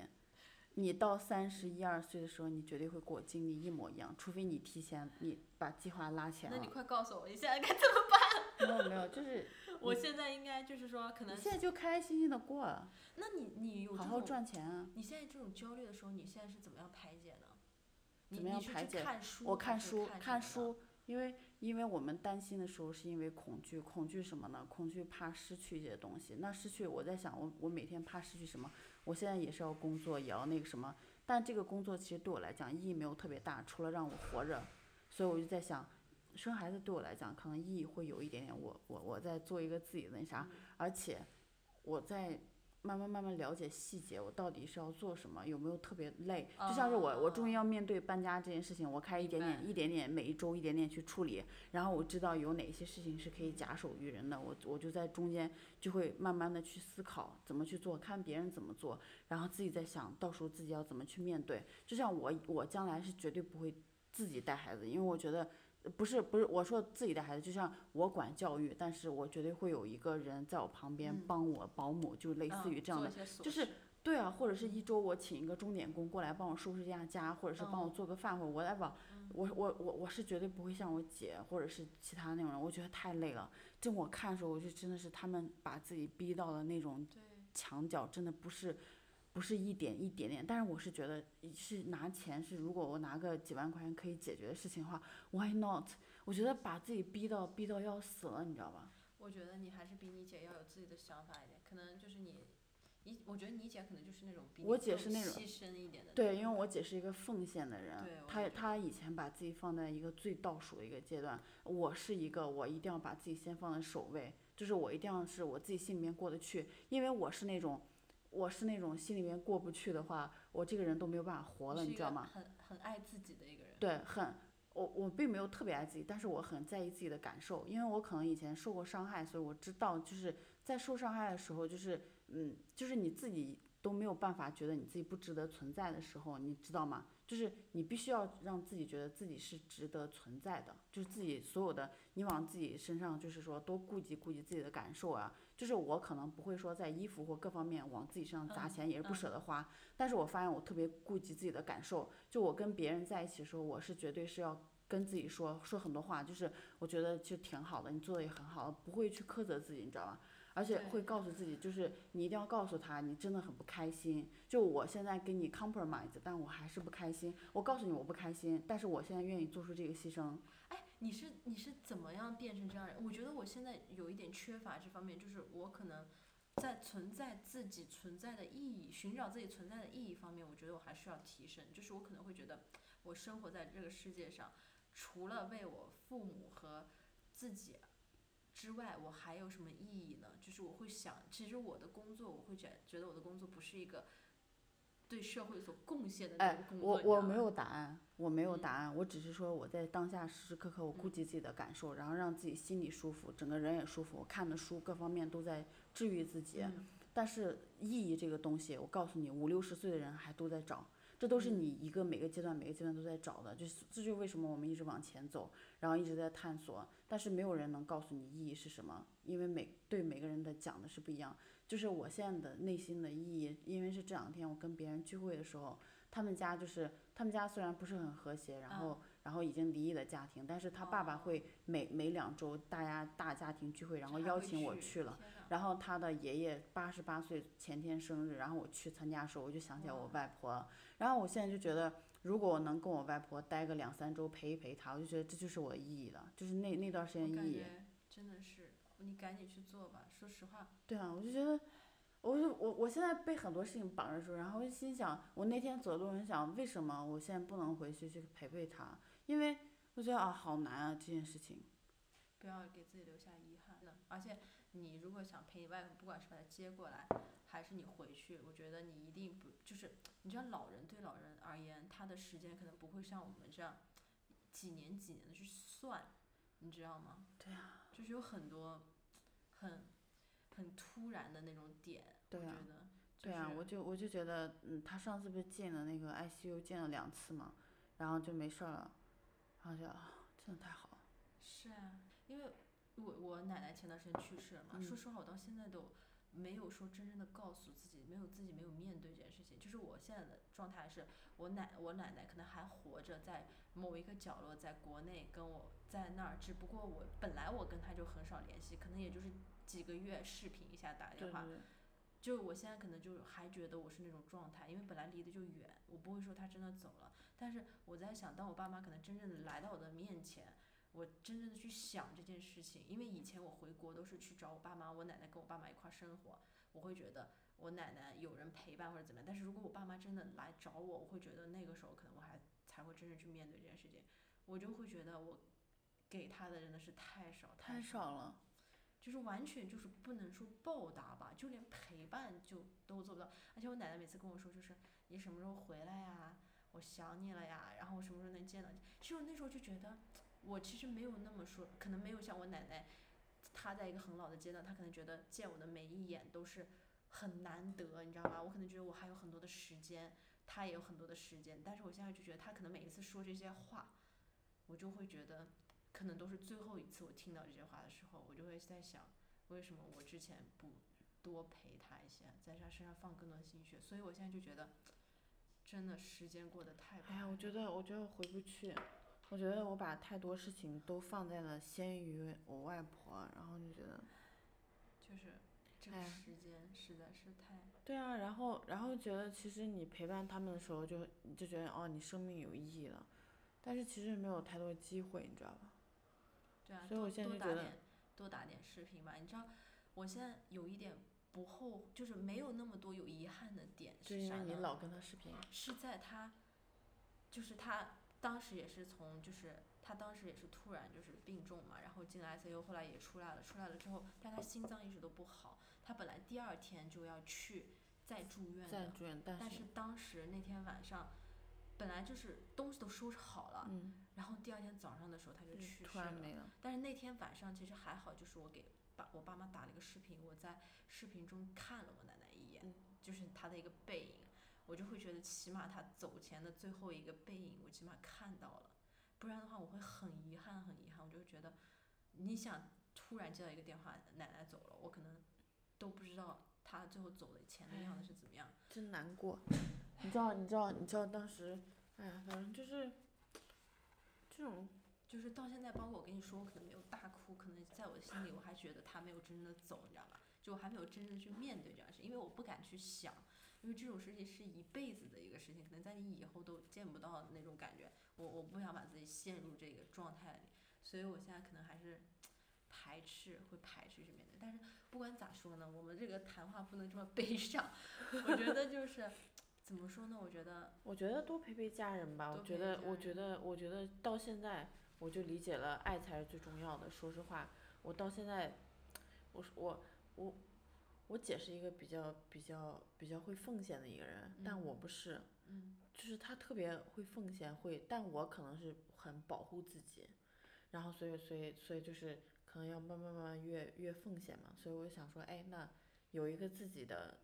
你到三十一二岁的时候，你绝对会跟我经历一模一样，除非你提前你把计划拉前那你了。快告诉我，你现在该怎么办？没有没有，就是 我现在应该就是说，可能你现在就开开心心的过了，那你你有这好好赚钱啊。你现在这种焦虑的时候，你现在是怎么样排解呢？你怎么样排解看书，我看书，看。书，因为因为我们担心的时候是因为恐惧，恐惧什么呢？恐惧怕失去一些东西。那失去，我在想，我我每天怕失去什么？我现在也是要工作，也要那个什么，但这个工作其实对我来讲意义没有特别大，除了让我活着，所以我就在想，生孩子对我来讲可能意义会有一点点。我我我在做一个自己的那啥，而且我在慢慢慢慢了解细节，我到底是要做什么，有没有特别累？就像是我我终于要面对搬家这件事情，我开始一点点一点点每一周一点点去处理，然后我知道有哪些事情是可以假手于人的，我我就在中间就会慢慢的去思考怎么去做，看别人怎么做，然后自己在想到时候自己要怎么去面对。就像我我将来是绝对不会自己带孩子，因为我觉得。不是不是，我说自己带孩子，就像我管教育，但是我绝对会有一个人在我旁边嗯帮我保姆，就类似嗯于这样的。就是对啊，或者是一周我请一个钟点工过来帮我收拾一下家，或者是帮我嗯做个饭，或者 whatever。我我我我是绝对不会像我姐或者是其他那种人，我觉得太累了。就我看的时候，我就真的是他们把自己逼到了那种，墙角，真的不是不是一点一点点。但是我是觉得是拿钱是，如果我拿个几万块钱可以解决的事情的话，why not？我觉得把自己逼到逼到要死了，你知道吧？我觉得你还是比你姐要有自己的想法一点，可能就是你，你我觉得你姐可能就是那种比你我姐是那种牺牲一点的。对，因为我姐是一个奉献的人她她以前把自己放在一个最倒数的一个阶段，我是一个我一定要把自己先放在首位，就是我一定要是我自己心里面过得去，因为我是那种，我是那种心里面过不去的话，我这个人都没有办法活了，你知道吗？很很爱自己的一个人。对，很，我我并没有特别爱自己，但是我很在意自己的感受，因为我可能以前受过伤害，所以我知道就是在受伤害的时候，就是嗯，就是你自己都没有办法觉得你自己不值得存在的时候，你知道吗？就是你必须要让自己觉得自己是值得存在的，就是自己所有的你往自己身上就是说多顾及顾及自己的感受啊。就是我可能不会说在衣服或各方面往自己身上砸嗯钱，也是不嗯舍得花，但是我发现我特别顾及自己的感受，就我跟别人在一起的时候，我是绝对是要跟自己说说很多话，就是我觉得就挺好的，你做的也很好，不会去苛责自己，你知道吧？而且会告诉自己，就是你一定要告诉他，你真的很不开心。就我现在给你 compromise，但我还是不开心。我告诉你我不开心，但是我现在愿意做出这个牺牲。哎，你是你是怎么样变成这样人？我觉得我现在有一点缺乏这方面，就是我可能在存在自己存在的意义，寻找自己存在的意义方面，我觉得我还需要提升。就是我可能会觉得，我生活在这个世界上，除了为我父母和自己之外，我还有什么意义呢？就是我会想，其实我的工作，我会觉觉得我的工作不是一个对社会所贡献的那哎个工，作。我我没有答案，我没有嗯答案，我只是说我在当下时时刻刻我顾及自己的感受，然后让自己心里舒服，整个人也舒服。我看的书各方面都在治愈自己。嗯但是意义这个东西，我告诉你，五六十岁的人还都在找，这都是嗯你一个每个阶段每个阶段都在找的，就是这就是为什么我们一直往前走，然后一直在探索，但是没有人能告诉你意义是什么，因为每对每个人的讲的是不一样。就是我现在的内心的意义，因为是这两天我跟别人聚会的时候，他们家就是他们家虽然不是很和谐，然后、然后已经离异的家庭，但是他爸爸哦会每每两周大家大家庭聚会，然后邀请我去去了。然后他的爷爷八十八岁前天生日，然后我去参加的时候，我就想起来我外婆。然后我现在就觉得，如果我能跟我外婆待个两三周陪一陪她，我就觉得这就是我的意义了，就是那那段时间意义。真的是，你赶紧去做吧。说实话，对啊，我就觉得，我就我我现在被很多事情绑着手，然后我就心想，我那天走的路，我就想，为什么我现在不能回去去陪陪他？因为我觉得啊，好难啊这件事情。不要给自己留下遗憾。而且你如果想陪你外婆，不管是把她接过来，还是你回去，我觉得你一定不就是，你知道老人对老人而言，他的时间可能不会像我们这样几年几年的去算，你知道吗？对啊，就是有很多很很突然的那种点，我对啊觉得。对啊，我就我就觉得，嗯，他上次不是进了那个 ICU 进了两次嘛，然后就没事了，然后就啊，真的太好了。是啊，因为我我奶奶前段时间去世了嘛，说嗯实话，我到现在都没有说真正的告诉自己，没有自己没有面对这件事情。就是我现在的状态是，我奶我奶奶可能还活着，在某一个角落，在国内跟我在那儿，只不过我本来我跟她就很少联系，可能也就是几个月视频一下打个电话。对对就我现在可能就还觉得我是那种状态，因为本来离得就远，我不会说他真的走了。但是我在想，当我爸妈可能真正的来到我的面前，我真正的去想这件事情，因为以前我回国都是去找我爸妈，我奶奶跟我爸妈一块儿生活，我会觉得我奶奶有人陪伴或者怎么样。但是如果我爸妈真的来找我，我会觉得那个时候可能我还才会真正去面对这件事情，我就会觉得我给他的真的是太少太少少了。就是完全就是不能说报答吧，就连陪伴就都做不到。而且我奶奶每次跟我说，就是你什么时候回来呀？我想你了呀，然后我什么时候能见到你？其实我那时候就觉得，我其实没有那么说，可能没有像我奶奶，她在一个很老的阶段，她可能觉得见我的每一眼都是很难得，你知道吗？我可能觉得我还有很多的时间，她也有很多的时间，但是我现在就觉得她可能每一次说这些话，我就会觉得。可能都是最后一次我听到这些话的时候，我就会在想，为什么我之前不多陪他一些，在他身上放更多的心血？所以我现在就觉得，真的时间过得太快哎呀，我。觉得我觉得我回不去，我觉得我把太多事情都放在了先于我外婆，然后就觉得，就是这个时间实在是太……对啊，然后然后觉得其实你陪伴他们的时候就你就觉得哦你生命有意义了，但是其实没有太多机会，你知道吧？对啊，所以我多现在觉得多打点多打点视频吧。你知道，我现在有一点不后，就是没有那么多有遗憾的点是啥呢？你老跟他视频，是在他，就是他当时也是从就是他当时也是突然就是病重嘛，然后进了 ICU，后来也出来了，出来了之后，但他心脏一直都不好，他本来第二天就要去再住院的，但是当时那天晚上，本来就是东西都收拾好了，嗯，然后第二天早上的时候他就就去世了。突然没了，但是那天晚上其实还好，就是我给爸我爸妈打了一个视频，我在视频中看了我奶奶一眼，嗯就是她的一个背影，我就会觉得起码她走前的最后一个背影，我起码看到了，不然的话我会很遗憾很遗憾，我就会觉得，你想突然接到一个电话，奶奶走了，我可能都不知道她最后走的前的样子是怎么样。真难过。你知道，你知道，你知道当时，哎呀，反正就是这种就是到现在，包括我跟你说，我可能没有大哭，可能在我心里，我还觉得他没有真正的走，你知道吧？就我还没有真正去面对这件事，因为我不敢去想，因为这种事情是一辈子的一个事情，可能在你以后都见不到的那种感觉，我我不想把自己陷入这个状态里，所以我现在可能还是排斥，会排斥去面对。但是不管咋说呢，我们这个谈话不能这么悲伤，我觉得就是怎么说呢？我觉得我觉得多陪陪家人吧。我觉得，我觉得，我觉得到现在我就理解了，爱才是最重要的。说实话，我到现在，我是我我我姐是一个比较比较比较会奉献的一个人，但我不是。嗯就是她特别会奉献，会，但我可能是很保护自己，然后所以所以所以就是可能要慢慢慢慢越越奉献嘛，所以我就想说，哎，那有一个自己的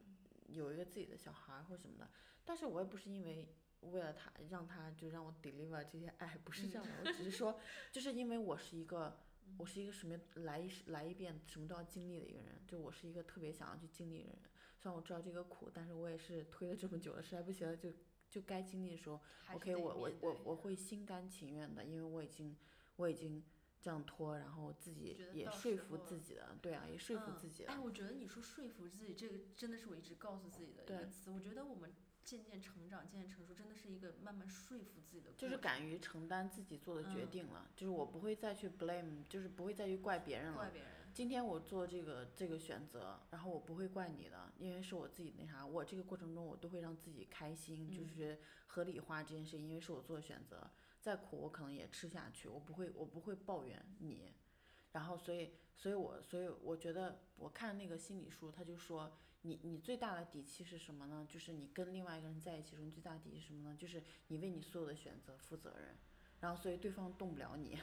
有一个自己的小孩儿或什么的，但是我也不是因为为了他让他就让我 deliver 这些爱，不是这样的，我只是说，就是因为我是一个我是一个什么来一来一遍什么都要经历的一个人，就我是一个特别想要去经历的人，虽然我知道这个苦，但是我也是推了这么久了，实在不行了就就该经历的时候。OK，我我我我会心甘情愿的，因为我已经我已经这样拖，然后自己也说服自己了，对啊，也说服嗯自己了。哎，我觉得你说说服自己，这个真的是我一直告诉自己的一个词。我觉得我们渐渐成长、渐渐成熟，真的是一个慢慢说服自己的过程。就是敢于承担自己做的决嗯定了，就是我不会再去 blame，就是不会再去怪别人了怪。别人。今天我做这个这个选择，然后我不会怪你的，因为是我自己那啥，我这个过程中我都会让自己开心，就嗯是合理化这件事情，因为是我做的选择，再苦我可能也吃下去，我不会我不会抱怨你，然后所以所以我所以我觉得我看那个心理书，他就说你你最大的底气是什么呢？就是你跟另外一个人在一起时候，你最大的底气是什么呢？就是你为你所有的选择负责任，然后所以对方动不了你，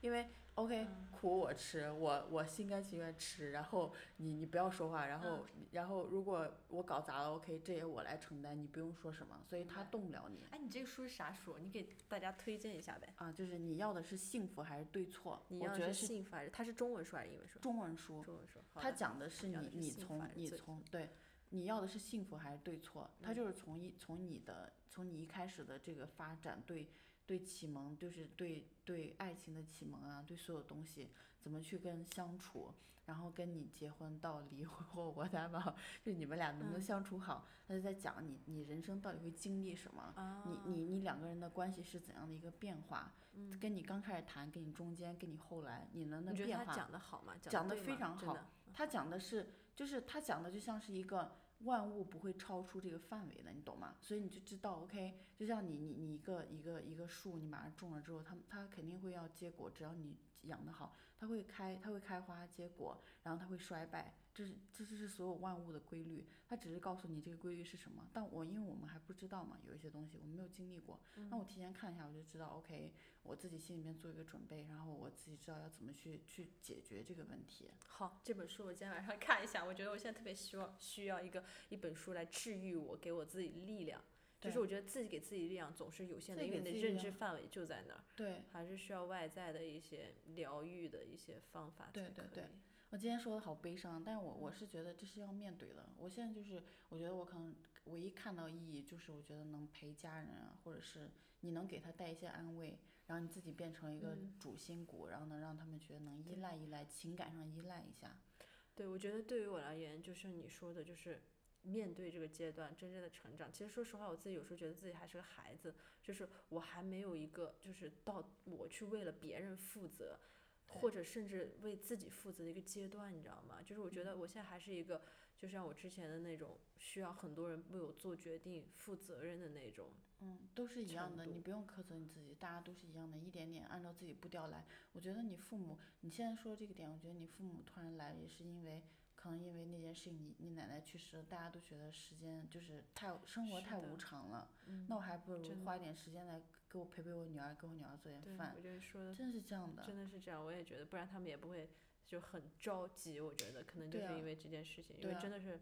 因为 OK 嗯苦我吃，我我心甘情愿吃，然后你你不要说话，然后、然后如果我搞砸了 OK 这也我来承担，你不用说什么，所以他动不了你哎，你这个书是啥书？你给大家推荐一下呗。啊，就是你要的是幸福还是对错？你要我觉得是是幸福还是？它是中文书还是英文书？中文书，中文书。好他讲的是你你从你从对，你要的是幸福还是对错？他嗯就是从一从你的从你一开始的这个发展对对启蒙，就是对对爱情的启蒙啊，对所有东西怎么去跟相处，然后跟你结婚到离婚 或 whatever，就你们俩能不能嗯相处好？他就在讲你你人生到底会经历什么。啊。你你你两个人的关系是怎样的一个变化？嗯跟你刚开始谈，跟你中间，跟你后来，你能的你觉得他变化。讲的好吗？讲得得对吗非常好他讲的是，就是他讲的就像是一个万物不会超出这个范围的，你懂吗？所以你就知道，OK，就像你你你一个一个一个树，你马上种了之后，它它肯定会要结果，只要你养得好，它会开它会开花结果，然后它会衰败，这是这就是所有万物的规律。它只是告诉你这个规律是什么，但我因为我们还不知道嘛，有一些东西我们没有经历过，那我提前看一下，我就知道，OK，我自己心里面做一个准备，然后我自己知道要怎么去去解决这个问题。好，这本书我今天晚上看一下。我觉得我现在特别希望需要一个一本书来治愈我，给我自己力量。就是我觉得自己给自己力量总是有限的，因为你的认知范围就在那儿，对，还是需要外在的一些疗愈的一些方法才可对对对以我今天说的好悲伤，但是我我是觉得这是要面对的。我现在就是，我觉得我可能唯一看到意义就是，我觉得能陪家人啊，或者是你能给他带一些安慰，然后你自己变成一个嗯主心骨，然后能让他们觉得能依赖依赖，情感上依赖一下。对，我觉得对于我而言，就是你说的，就是面对这个阶段真正的成长。其实说实话，我自己有时候觉得自己还是个孩子，就是我还没有一个就是到我去为了别人负责，或者甚至为自己负责的一个阶段，你知道吗？就是我觉得我现在还是一个，就像我之前的那种需要很多人为我做决定、负责任的那种。嗯，都是一样的，你不用苛责你自己，大家都是一样的，一点点按照自己步调来。我觉得你父母，你现在说这个点，我觉得你父母突然来也是因为，可能因为那件事情，你你奶奶去世了，大家都觉得时间就是太生活太无常了，嗯那我还不如花一点时间来给我陪陪我女儿，给我女儿做点对，饭我，觉得说的真是这样的。真的是这样，我也觉得，不然他们也不会就很着急。我觉得可能就是因为这件事情，因为真的是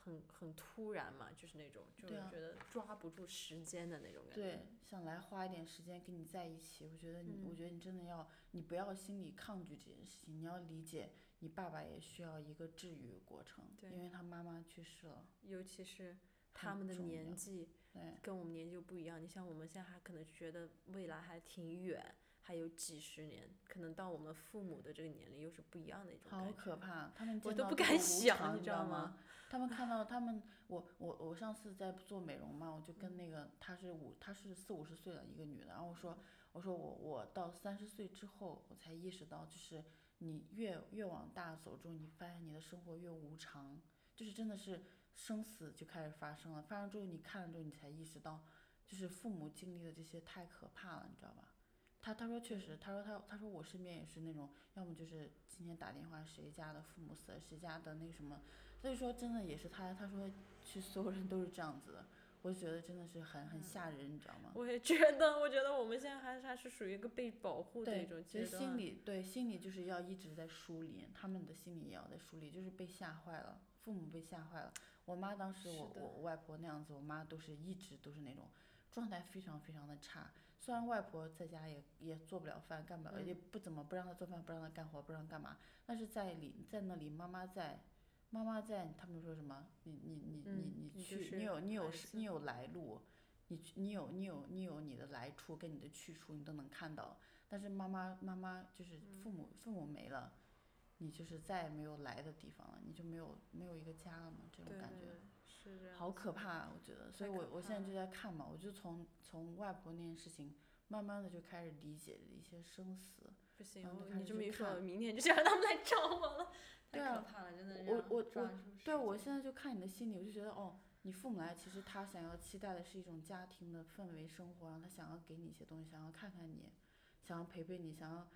很很突然嘛，就是那种就是觉得抓不住时间的那种感觉。对，想来花一点时间跟你在一起，我觉得你，我嗯觉得你真的要，你不要心里抗拒这件事情，你要理解，你爸爸也需要一个治愈过程，对因为他妈妈去世了，尤其是他们的年纪对。跟我们年纪又不一样，你像我们现在还可能觉得未来还挺远，还有几十年，可能到我们父母的这个年龄又是不一样的一种好。可怕，他们我都不敢想你知道道吗？他们看到 他们，我我我上次在做美容嘛，我就跟那个她是五她是四五十岁的一个女的，然后我说我说我我到三十岁之后，我才意识到，就是你越越往大走之后，你发现你的生活越无常，就是真的是生死就开始发生了，发生之后你看了之后，你才意识到，就是父母经历的这些太可怕了，你知道吧？他他说确实，他说他他说我身边也是那种，要么就是今天打电话谁家的父母死了，谁家的那什么，所以说真的也是他他说其实所有人都是这样子的，我就觉得真的是很很吓人，你知道吗？我也觉得，我觉得我们现在还是还是属于一个被保护的一对种，其实阶段。心里对心里就是要一直在梳理，他们的心里也要在梳理，就是被吓坏了，父母被吓坏了。我妈当时我我我外婆那样子，我妈都是一直都是那种状态非常非常的差。虽然外婆在家也也做不了饭，干不了，也嗯不怎么不让她做饭，不让她干活，不让她干嘛，但是在里在那里妈妈在。妈妈在，他们说什么？你你你嗯你你去，你你有你有是你有来路，你去你有你有你有你的来处跟你的去处，你都能看到。但是妈妈妈妈就是父母、父母没了，你就是再也没有来的地方了，你就没有没有一个家了嘛，这种感觉。好可怕、啊，我觉得。所以我我现在就在看嘛，我就从从外婆那件事情，慢慢的就开始理解一些生死。不行你这么一说，明天就想让他们来找我了，太对啊可怕了，真的我我我对啊，我现在就看你的心里，我就觉得哦，你父母来，其实他想要期待的是一种家庭的氛围生活，然后他想要给你一些东西，想要看看你，想要陪陪你，想要，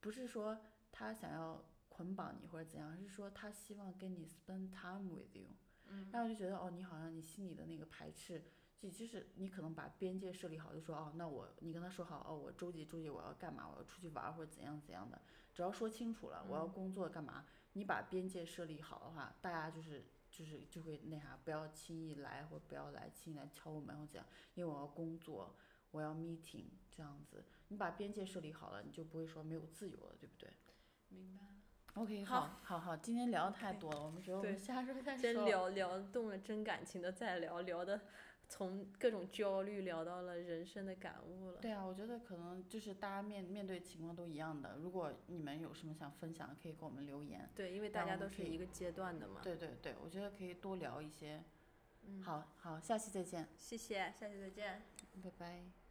不是说他想要捆绑你或者怎样，而是说他希望跟你 spend time with you。嗯然后我就觉得哦，你好像你心里的那个排斥，就就是你可能把边界设立好，就说哦，那我你跟他说好哦，我周几周几我要干嘛，我要出去玩或者怎样怎样的，只要说清楚了，我要嗯工作干嘛，你把边界设立好的话，大家就是就是就会那啥，不要轻易来或不要来轻易来敲我门或怎样，因为我要工作，我要 meeting 这样子，你把边界设立好了，你就不会说没有自由了，对不对明白了。？OK，好好，好好，今天聊的太多了，我们觉得我对先说。聊聊动了真感情的，再聊聊的，从各种焦虑聊到了人生的感悟了。对啊，我觉得可能就是大家面面对情况都一样的。如果你们有什么想分享，可以给我们留言。对，因为大家都是一个阶段的嘛。对对对，我觉得可以多聊一些。嗯，好好，下期再见，谢谢，下期再见。拜拜。